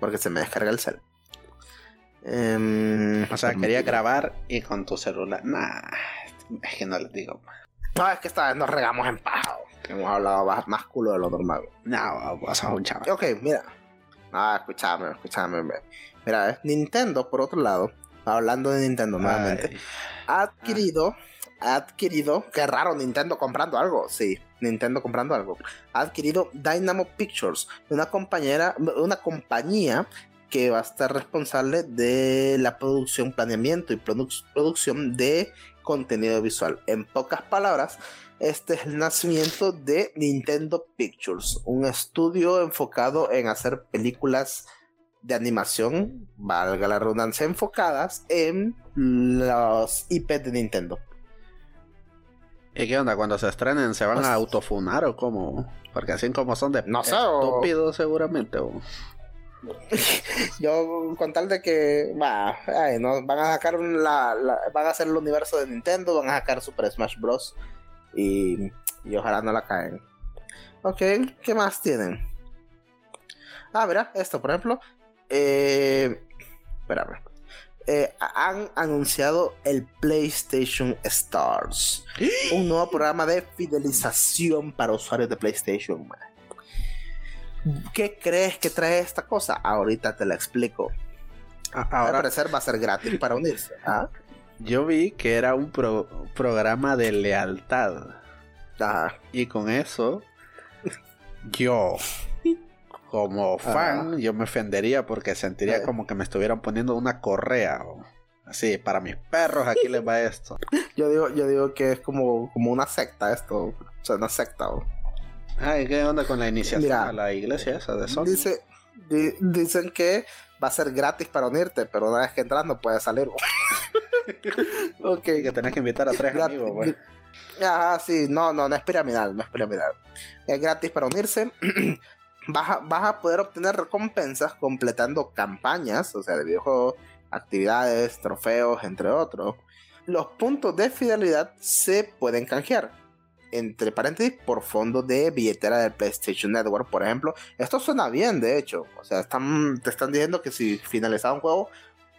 Porque se me descarga el cel. Em, O sea, quería grabar y con tu celular. Nah, es que no les digo. No, es que esta vez nos regamos en paja. Hemos hablado más, más culo de lo normal. No, vos sos un chaval. Ok, mira. Ah, escúchame, escúchame. Mira, Nintendo, por otro lado, hablando de Nintendo nuevamente, Ay, ha adquirido, ha adquirido, qué raro, Nintendo comprando algo, sí, Nintendo comprando algo, ha adquirido Dynamo Pictures, una compañera, una compañía que va a estar responsable de la producción, planeamiento y produc- producción de contenido visual. En pocas palabras, este es el nacimiento de Nintendo Pictures, un estudio enfocado en hacer películas de animación, valga la redundancia, enfocadas en los IP de Nintendo. ¿Y qué onda? Cuando se estrenen, ¿se van Pues- a autofunar o cómo? Porque así como son de No sé, o- estúpidos seguramente. o- Yo, con tal de que, ay, no, van a sacar la- van a hacer el universo de Nintendo, van a sacar Super Smash Bros. Y, y ojalá no la caen. Ok, ¿qué más tienen? Ah, mira, esto, por ejemplo. Eh, espérame. Eh, han anunciado el PlayStation Stars, un nuevo programa de fidelización para usuarios de PlayStation. ¿Qué crees que trae esta cosa? Ahorita te la explico. A- Al Ahora, parecer va a ser gratis para unirse. ¿ah? yo vi que era un pro- programa de lealtad. Ajá. Y con eso, yo, como fan, yo me ofendería porque sentiría como que me estuvieran poniendo una correa. o así, para mis perros, aquí les va esto. Yo digo, yo digo que es como, como una secta esto. O sea, una secta. o- Ay, ¿qué onda con la iniciación Mira, a la iglesia esa de Sony? Dice, di- dicen que va a ser gratis para unirte, pero una vez que entras no puedes salir. ok. que tenés que invitar a tres Gratis. amigos, güey. Ajá, sí, no, no, no es piramidal, no es piramidal. Es gratis para unirse. vas, a, vas a poder obtener recompensas completando campañas, o sea, de videojuegos, actividades, trofeos, entre otros. Los puntos de fidelidad se pueden canjear. Entre paréntesis, por fondos de billetera del PlayStation Network, por ejemplo. Esto suena bien, de hecho. O sea, están, te están diciendo que si finalizas un juego,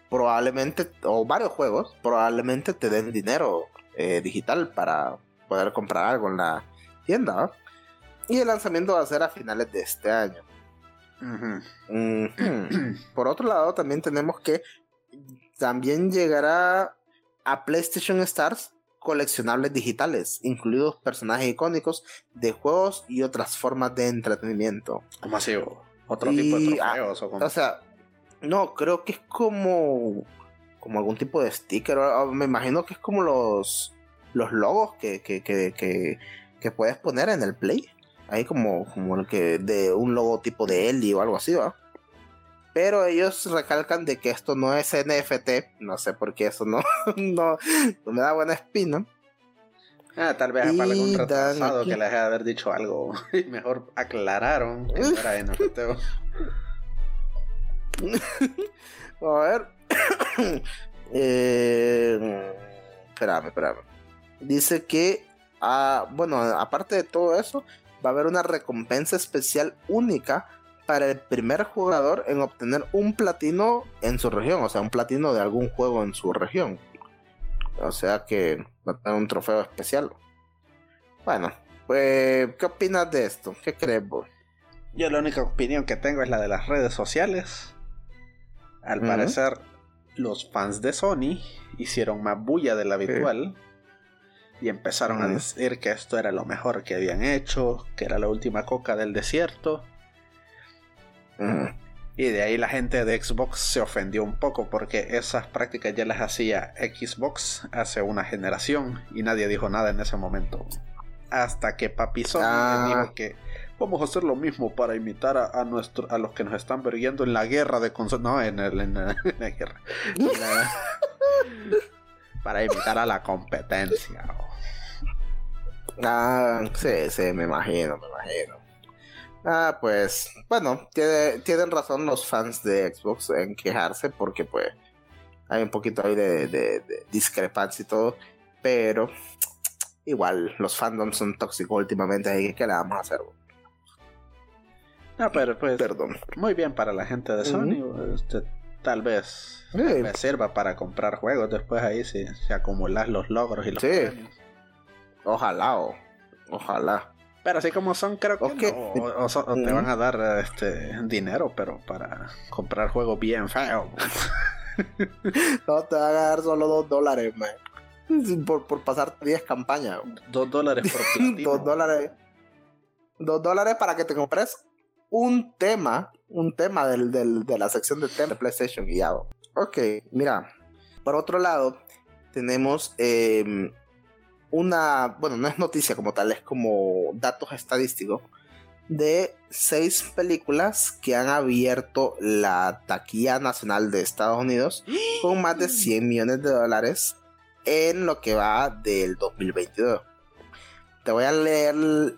probablemente, o varios juegos, probablemente te den dinero eh, digital para poder comprar algo en la tienda. Y el lanzamiento va a ser a finales de este año. Por otro lado, también tenemos que también llegará a PlayStation Stars coleccionables digitales, incluidos personajes icónicos de juegos y otras formas de entretenimiento. ¿Cómo así? ¿Otro Y, tipo de ah, trofeos? o cómo? O sea, no, creo que es como como algún tipo de sticker. Me imagino que es como los los logos que, que, que, que, que puedes poner en el Play. Ahí como, como el que de un logo tipo de Eli o algo así, ¿va? Pero ellos recalcan de que esto no es NFT. No sé por qué eso no, no, no me da buena espina. Ah, tal vez para algún retrasado que les haya haber dicho algo. Y mejor aclararon que no era NFT. A ver. eh, espérame, espérame. Dice que, ah, bueno, aparte de todo eso, va a haber una recompensa especial única para el primer jugador en obtener un platino en su región, o sea, un platino de algún juego en su región. O sea que va a tener un trofeo especial. Bueno, pues, ¿qué opinas de esto? ¿Qué crees vos? Yo la única opinión que tengo es la de las redes sociales. Al parecer, los fans de Sony hicieron más bulla de la habitual. Y empezaron a decir que esto era lo mejor que habían hecho, que era la última coca del desierto. Y de ahí la gente de Xbox se ofendió un poco porque esas prácticas ya las hacía Xbox hace una generación y nadie dijo nada en ese momento. Hasta que Papi Sony Ah. dijo que vamos a hacer lo mismo para imitar a, a nuestro, a los que nos están viendo en la guerra de consolas. No, en, el- en la, en la guerra. En la- para imitar a la competencia. Ah, sí, sí, me imagino, me imagino. Ah, pues, bueno, tiene- tienen razón los fans de Xbox en quejarse porque pues hay un poquito ahí de, de- de discrepancia y todo, pero igual los fandoms son tóxicos últimamente, así que ¿qué le vamos a hacer? No, pero pues Perdón. muy bien para la gente de Sony. este, tal vez, Sí. tal vez sirva para comprar juegos después ahí si, si acumulas los logros y los Sí. premios. Ojalá, o- ojalá. Pero así como son, creo que no. O, o so- o te Ujú. van a dar este dinero, pero para comprar juegos bien feos. No te van a dar solo dos dólares, man. Por, por pasar 10 campañas. Dos dólares por platino. Dos dólares. Dos dólares para que te compres un tema. Un tema del, del- de la sección de tema de PlayStation guiado. Ok, mira. Por otro lado, tenemos eh, una. Bueno, no es noticia como tal, es como datos estadísticos. De seis películas que han abierto la taquilla nacional de Estados Unidos con más de 100 millones de dólares en lo que va del 2022. Te voy a leer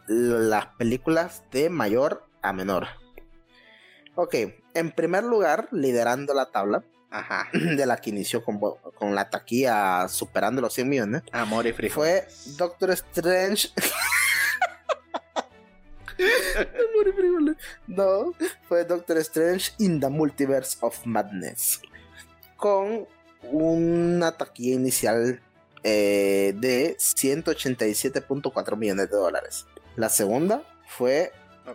las películas de mayor a menor. Ok, en primer lugar, liderando la tabla, Ajá. de la que inició con, con la taquilla superando los 100 millones, Amor y frijoles. fue Doctor Strange. Amor y frijoles. no, fue Doctor Strange in the Multiverse of Madness. Con una taquilla inicial eh, de 187.4 millones de dólares. La segunda fue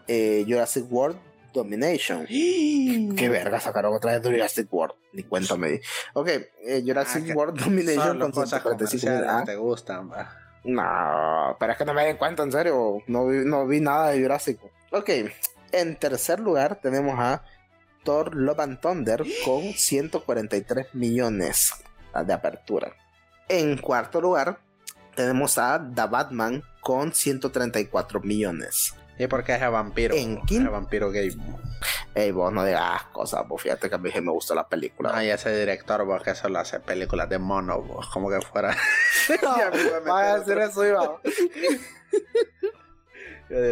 eh, Jurassic World Domination. ¿Qué verga sacaron otra vez de Jurassic World? Ni cuéntame. Ok, eh, Jurassic Ah, World Domination con cosas 145 comerciales millones. que te gustan. No, pero es que no me den cuenta, en serio. No vi, no vi nada de Jurassic. Ok, en tercer lugar tenemos a Thor Love and Thunder con 143 millones de apertura. En cuarto lugar tenemos a The Batman con 134 millones. ¿Y por qué es el vampiro? En Es vampiro gay. Ey, vos no digas cosas, pues fíjate que a mí sí me gusta la película. No, y ese director, vos, que solo hace películas de mono, vos, como que fuera. Iba a a decir eso,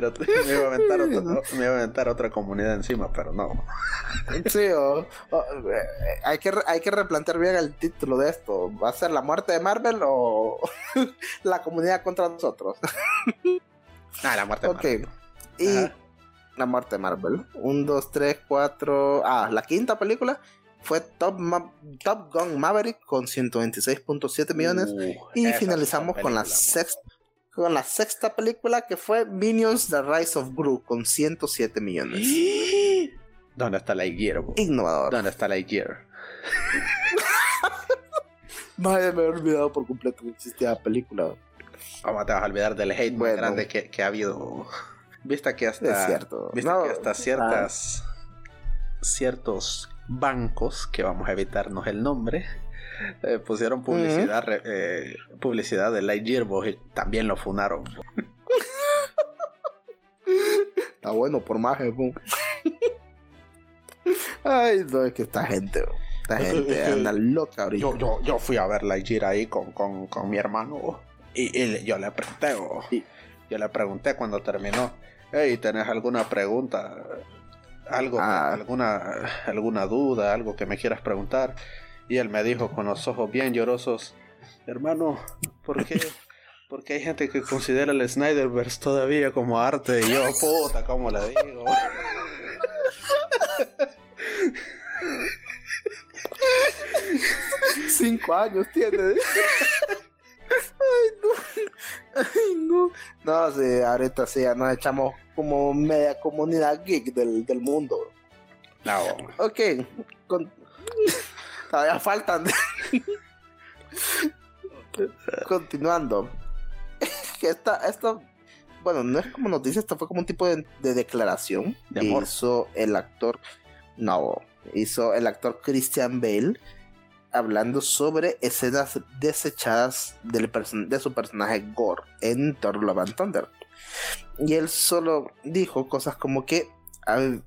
otro- Me iba a aventar otro- me iba a aventar otra comunidad encima, pero no. Sí, o- o, eh, hay, que, hay que replantear bien el título de esto. ¿Va a ser la muerte de Marvel o la comunidad contra nosotros? Ah, la muerte. de. Marvel. Y Ajá. la muerte de Marvel. Un, dos, tres, cuatro. Ah, la quinta película fue Top, Ma- Top Gun Maverick con 126.7 millones. Uh, y finalizamos con la, sexta, con la sexta película que fue Minions The Rise of Gru con 107 millones. ¿Dónde está Lightyear? vos? Innovador. ¿Dónde está Lightyear? Madre, me he olvidado por completo que existía la película. ¿Cómo te vas a olvidar del hate más Bueno. grande que, que ha habido? Viste que hasta, Es cierto. viste No, que hasta ciertas, ciertos bancos, que vamos a evitarnos el nombre, eh, pusieron publicidad, re- eh, publicidad de Lightyear y también lo funaron. Está bueno por más, eh. Ay, no, es que esta gente, bro, esta gente anda loca ahorita. Yo, yo, yo fui a ver Lightyear ahí con, con, con mi hermano y, yo le pregunté, yo le pregunté cuando terminó, hey, ¿tenés alguna pregunta? Algo, Ah. alguna, alguna duda, algo que me quieras preguntar. Y él me dijo con los ojos bien llorosos, hermano, ¿por qué? Porque hay gente que considera el Snyderverse todavía como arte y yo, puta, ¿cómo le digo? Cinco años tiene. Ay, no. Ay, no. No, sí, ahorita sí, ya nos echamos como media comunidad geek del, del mundo. No, Ok, con- todavía faltan. Continuando. Esta, esta, bueno, no es como noticia, esto fue como un tipo de, de declaración De amor. hizo el actor, no, hizo el actor Christian Bale hablando sobre escenas desechadas del de su personaje Gore en Thor Love and Thunder. Y él solo dijo cosas como que hay,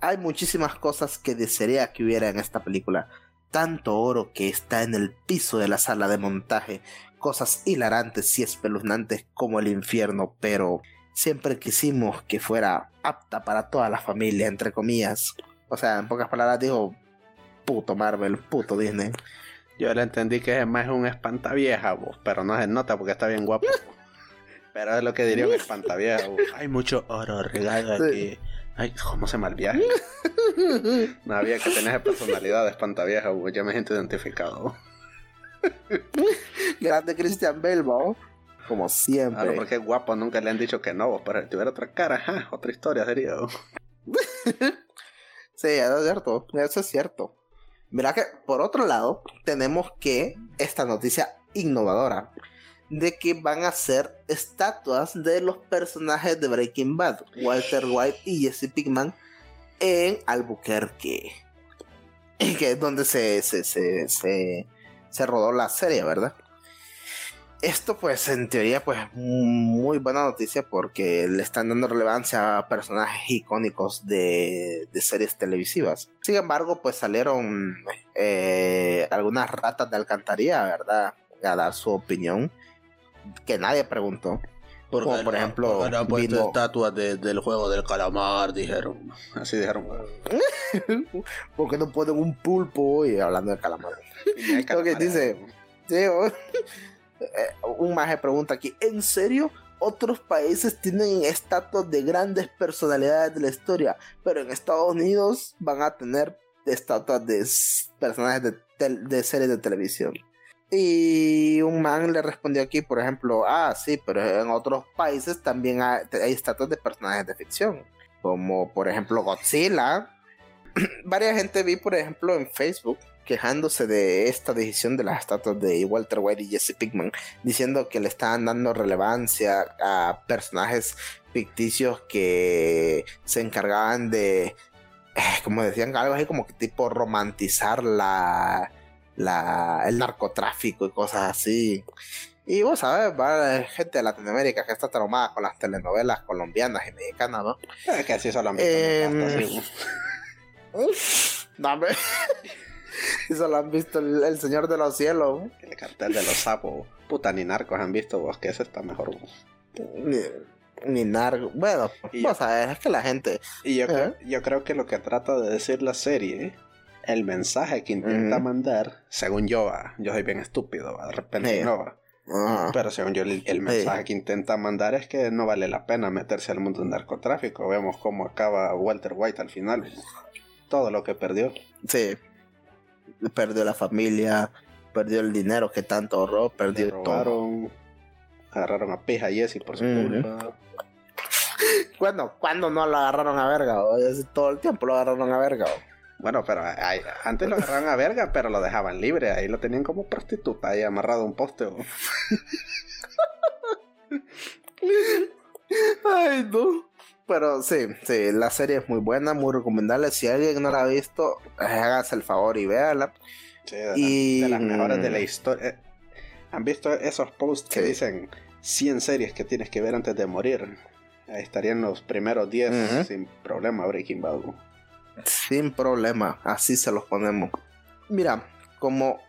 hay muchísimas cosas que desearía que hubiera en esta película. Tanto oro que está en el piso de la sala de montaje, cosas hilarantes y espeluznantes como el infierno, pero siempre quisimos que fuera apta para toda la familia, entre comillas. O sea, en pocas palabras dijo, puto Marvel, puto Disney. Yo le entendí que es más un espantavieja, vos, pero no se nota porque está bien guapo. Pero es lo que diría un espantavieja. vos. Hay mucho oro regado aquí. Ay, ¿cómo se mal viaje? No había que tener esa personalidad de espantavieja, vos. Ya me siento identificado. Grande Christian Bale, ¿no? Como siempre. Claro, porque es guapo, nunca le han dicho que no, vos, pero si tuviera otra cara, ajá, otra historia sería. vos. Sí, eso es cierto, eso es cierto. Mira que, por otro lado, tenemos que esta noticia innovadora de que van a ser estatuas de los personajes de Breaking Bad, Walter White y Jesse Pinkman, en Albuquerque, que es donde se, se, se, se, se rodó la serie, ¿verdad? Esto pues en teoría pues muy buena noticia porque le están dando relevancia a personajes icónicos de, de series televisivas. Sin embargo pues salieron eh, algunas ratas de alcantarilla, ¿verdad? A dar su opinión que nadie preguntó. Como por ejemplo, porque han puesto vino- estatuas de- del juego del calamar, dijeron. Así dijeron. ¿Por qué no ponen un pulpo? Y hablando de calamar. Calamares. dice, sí, o- eh, un maje pregunta aquí, ¿en serio? Otros países tienen estatuas de grandes personalidades de la historia, pero en Estados Unidos van a tener estatuas de personajes de, de series de televisión. Y un man le respondió aquí, por ejemplo, ah, sí, pero en otros países también hay, hay estatuas de personajes de ficción, como por ejemplo Godzilla. Varias gente vi, por ejemplo, en Facebook quejándose de esta decisión de las estatuas de Walter White y Jesse Pinkman, diciendo que le estaban dando relevancia a personajes ficticios que se encargaban de, eh, como decían, algo así como que tipo romantizar la, la, el narcotráfico y cosas así. Y vos sabes, va gente de Latinoamérica que está traumada con las telenovelas colombianas y mexicanas, ¿no? Es que así solo han visto. Em, no. Eso lo han visto el, el Señor de los Cielos. El cartel de los sapos. Puta, ni narcos han visto vos, que ese está mejor. vos. Ni, ni narco. Bueno, Y vos sabés, es que la gente. Y yo, creo, Ajá. yo creo que lo que trata de decir la serie, el mensaje que intenta mandar, según yo, va, yo soy bien estúpido, va, de repente Sí. no va. ah, Pero según yo, el, el mensaje que intenta mandar es que no vale la pena meterse al mundo del narcotráfico. Vemos cómo acaba Walter White al final. Todo lo que perdió. sí. Perdió la familia, perdió el dinero que tanto ahorró, Le perdió todo. agarraron a Pija y Jesse por su Ujú. culpa. Bueno, ¿cuándo no lo agarraron a verga? Todo el tiempo lo agarraron a verga. Bueno, pero antes lo agarraban a verga, pero lo dejaban libre. Ahí lo tenían como prostituta ahí amarrado a un poste. Ay, no. Pero sí, sí, la serie es muy buena, muy recomendable. Si alguien no la ha visto, hágase el favor y véala. Sí, de, la- Y- de las mejores de la historia. Eh, ¿Han visto esos posts que dicen 100 series que tienes que ver antes de morir? Ahí estarían los primeros 10 Ujú. sin problema Breaking Bad. Sin problema, así se los ponemos. Mira, como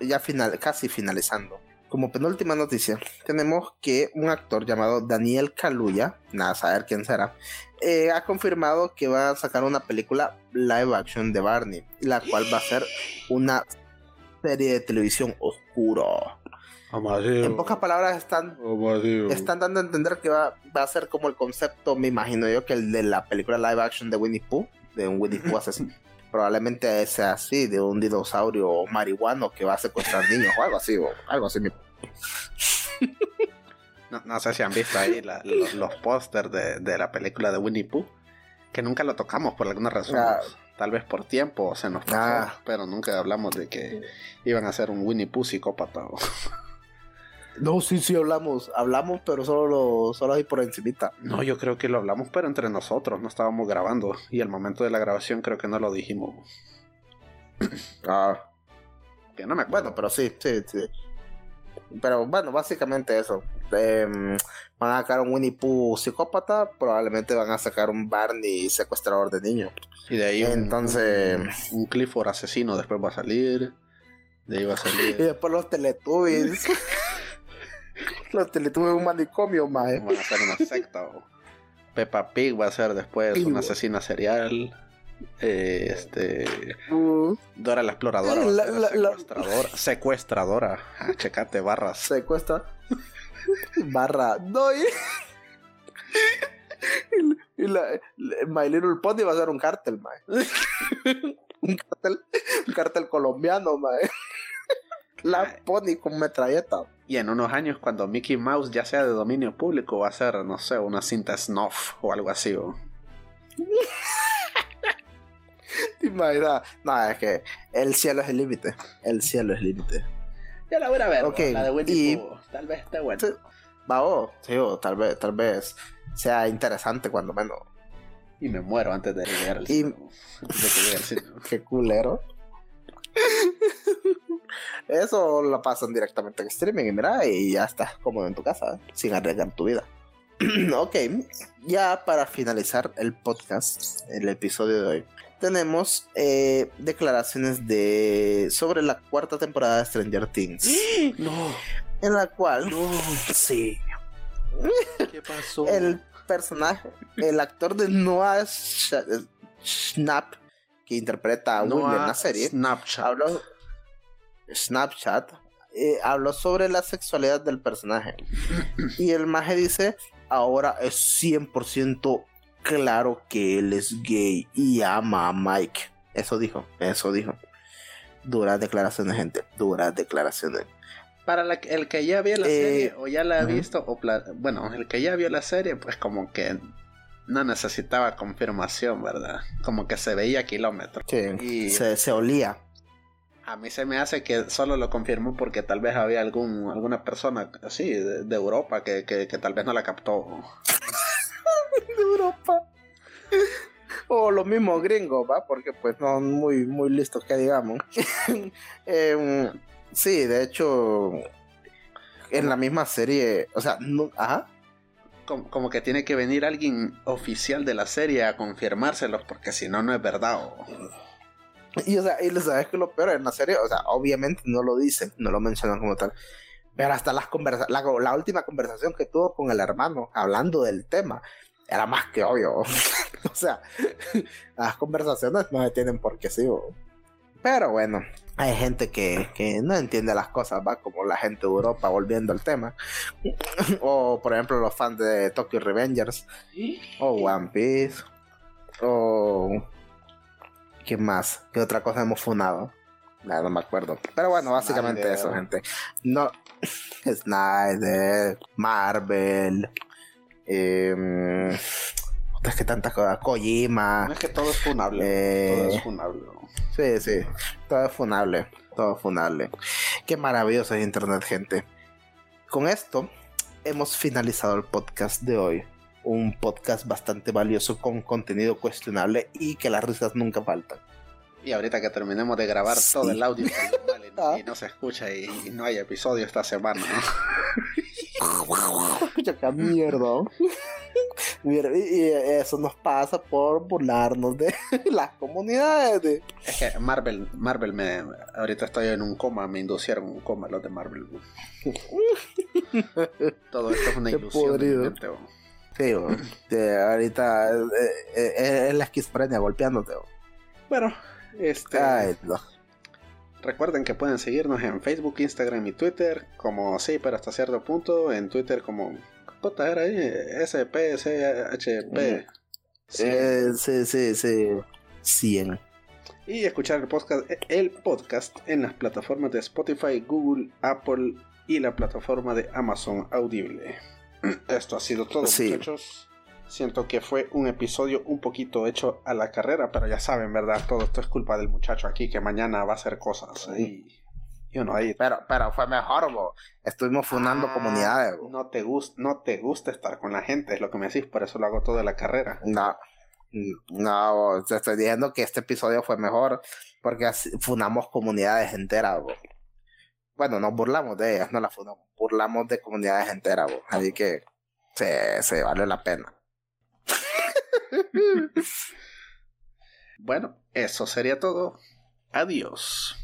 ya final, casi finalizando, como penúltima noticia, tenemos que un actor llamado Daniel Kaluuya, nada saber quién será, eh, ha confirmado que va a sacar una película live action de Barney, la cual va a ser una serie de televisión oscuro. En pocas palabras están están dando a entender que va, va a ser como el concepto, me imagino yo, que el de la película live action de Winnie Pooh, de un Winnie Pooh asesino. Probablemente sea así, de un dinosaurio marihuano que va a secuestrar niños o algo así, o algo así. No, no sé si han visto ahí la- los, los pósters de, de la película de Winnie Pooh, que nunca lo tocamos por alguna razón. Ah. Tal vez por tiempo se nos pasó, Ah. pero nunca hablamos de que iban a ser un Winnie Pooh psicópata. o- No, sí, sí, hablamos, hablamos, pero solo, lo- solo ahí por encimita. No, yo creo que lo hablamos, pero entre nosotros, no estábamos grabando. Y al momento de la grabación creo que no lo dijimos. Ah, Que no me acuerdo. bueno, pero sí, sí, sí. Pero bueno, básicamente eso. Em, van a sacar un Winnie Pooh psicópata, probablemente van a sacar un Barney secuestrador de niños. y de ahí entonces- un, un Clifford asesino después va a salir. De ahí va a Y salir. después los Teletubbies. los Teletubbies un manicomio, mae. van a ser una secta. O Peppa Pig va a ser después una asesina serial. Eh, este. Uh, Dora la exploradora. La- secuestradora. Secuestradora. Ah, checate barras. secuestra. Barra. No, y... y la, la- My Little Pony va a ser un cártel, mae. un cártel, un cártel colombiano, mae. La Pony con metralleta. Y en unos años, cuando Mickey Mouse ya sea de dominio público, va a ser, no sé, una cinta snuff o algo así. o- ¿Te imaginas? No, es que el cielo es el límite. El cielo es el límite. Ya la voy a ver, Ok, la de Winnie y- Pooh. Tal vez esté buena. Sí. Va, oh, sí, o tal vez, tal vez sea interesante cuando menos. Y me muero antes de llegar al Y- cine. Qué culero. Eso lo pasan directamente en streaming y mira, y ya estás cómodo en tu casa, sin arriesgar tu vida. ok, ya para finalizar el podcast, el episodio de hoy, tenemos eh, declaraciones de sobre la cuarta temporada de Stranger Things, No, en la cual, no. sí, ¿Qué pasó? el personaje, el actor de Noah Schnapp, que interpreta a Will en Noah la serie, Snapchat. habló Snapchat eh, habló sobre la sexualidad del personaje y el maje dice ahora es 100% claro que él es gay y ama a Mike eso dijo eso dijo duras declaraciones gente duras declaraciones Para la el que ya vio la Eh, serie o ya la ha visto, o bueno, el que ya vio la serie, pues como que no necesitaba confirmación, ¿verdad? Como que se veía a kilómetros. que Y- se, se olía A mí se me hace que solo lo confirmó porque tal vez había algún alguna persona así de, de Europa que, que, que tal vez no la captó. De Europa. O los mismos gringos va porque pues no son muy muy listos que digamos. Em, sí de hecho en la misma serie o sea no, ajá. Como, como que tiene que venir alguien oficial de la serie a confirmárselos porque si no, no es verdad. o- y o sea y lo sabes que lo peor en la serie o sea obviamente no lo dicen no lo mencionan como tal. Pero hasta las conversa la, la última conversación que tuvo con el hermano hablando del tema era más que obvio o sea las conversaciones no se tienen por qué sí bo. pero bueno hay gente que, que no entiende las cosas, va como la gente de Europa volviendo al tema. o por ejemplo los fans de Tokyo Revengers. O One Piece. O. ¿Qué más? ¿Qué otra cosa hemos funado? Nada, no me acuerdo. Pero bueno, básicamente Snyder. eso, gente. No. Snyder, Marvel. Em, Es que tantas cosas. Kojima. No es que todo es funable. Eh, Todo es funable. Sí, sí. Todo es funable. Todo es funable. Qué maravilloso es Internet, gente. Con esto hemos finalizado el podcast de hoy. Un podcast bastante valioso con contenido cuestionable y que las risas nunca faltan. Y ahorita que terminemos de grabar Sí. todo el audio y, Ah. y no se escucha y, y no hay episodio esta semana, ¿no? Escucha qué mierda. Mierda, y, eso nos pasa por burlarnos de las comunidades. de- Es que Marvel, Marvel me. Ahorita estoy en un coma, me inducieron un coma los de Marvel. Todo esto es una Qué ilusión. Sí. Que ahorita eh, eh, eh, es la esquizofrenia golpeándote. Bueno, este. Ay, no. Recuerden que pueden seguirnos en Facebook, Instagram y Twitter como sí, pero hasta cierto punto. En Twitter como. Puta, era ahí, SPCHP. Sí. 100. Y escuchar el podcast, el podcast en las plataformas de Spotify, Google, Apple y la plataforma de Amazon Audible. Esto ha sido todo, Sí. muchachos. Siento que fue un episodio un poquito hecho a la carrera, pero ya saben, ¿verdad? Todo esto es culpa del muchacho aquí que mañana va a hacer cosas. Y, y uno ahí. Pero, pero fue mejor, bo. Estuvimos fundando Ah, comunidades, bo. No te, gust, no te gusta estar con la gente, es lo que me decís, por eso lo hago todo a la carrera. No. No, bo, te estoy diciendo que este episodio fue mejor porque fundamos comunidades enteras, bo. Bueno, nos burlamos de ellas, no las fundamos. Burlamos de comunidades enteras, bo. Así que se, se vale la pena. Bueno, eso sería todo. Adiós.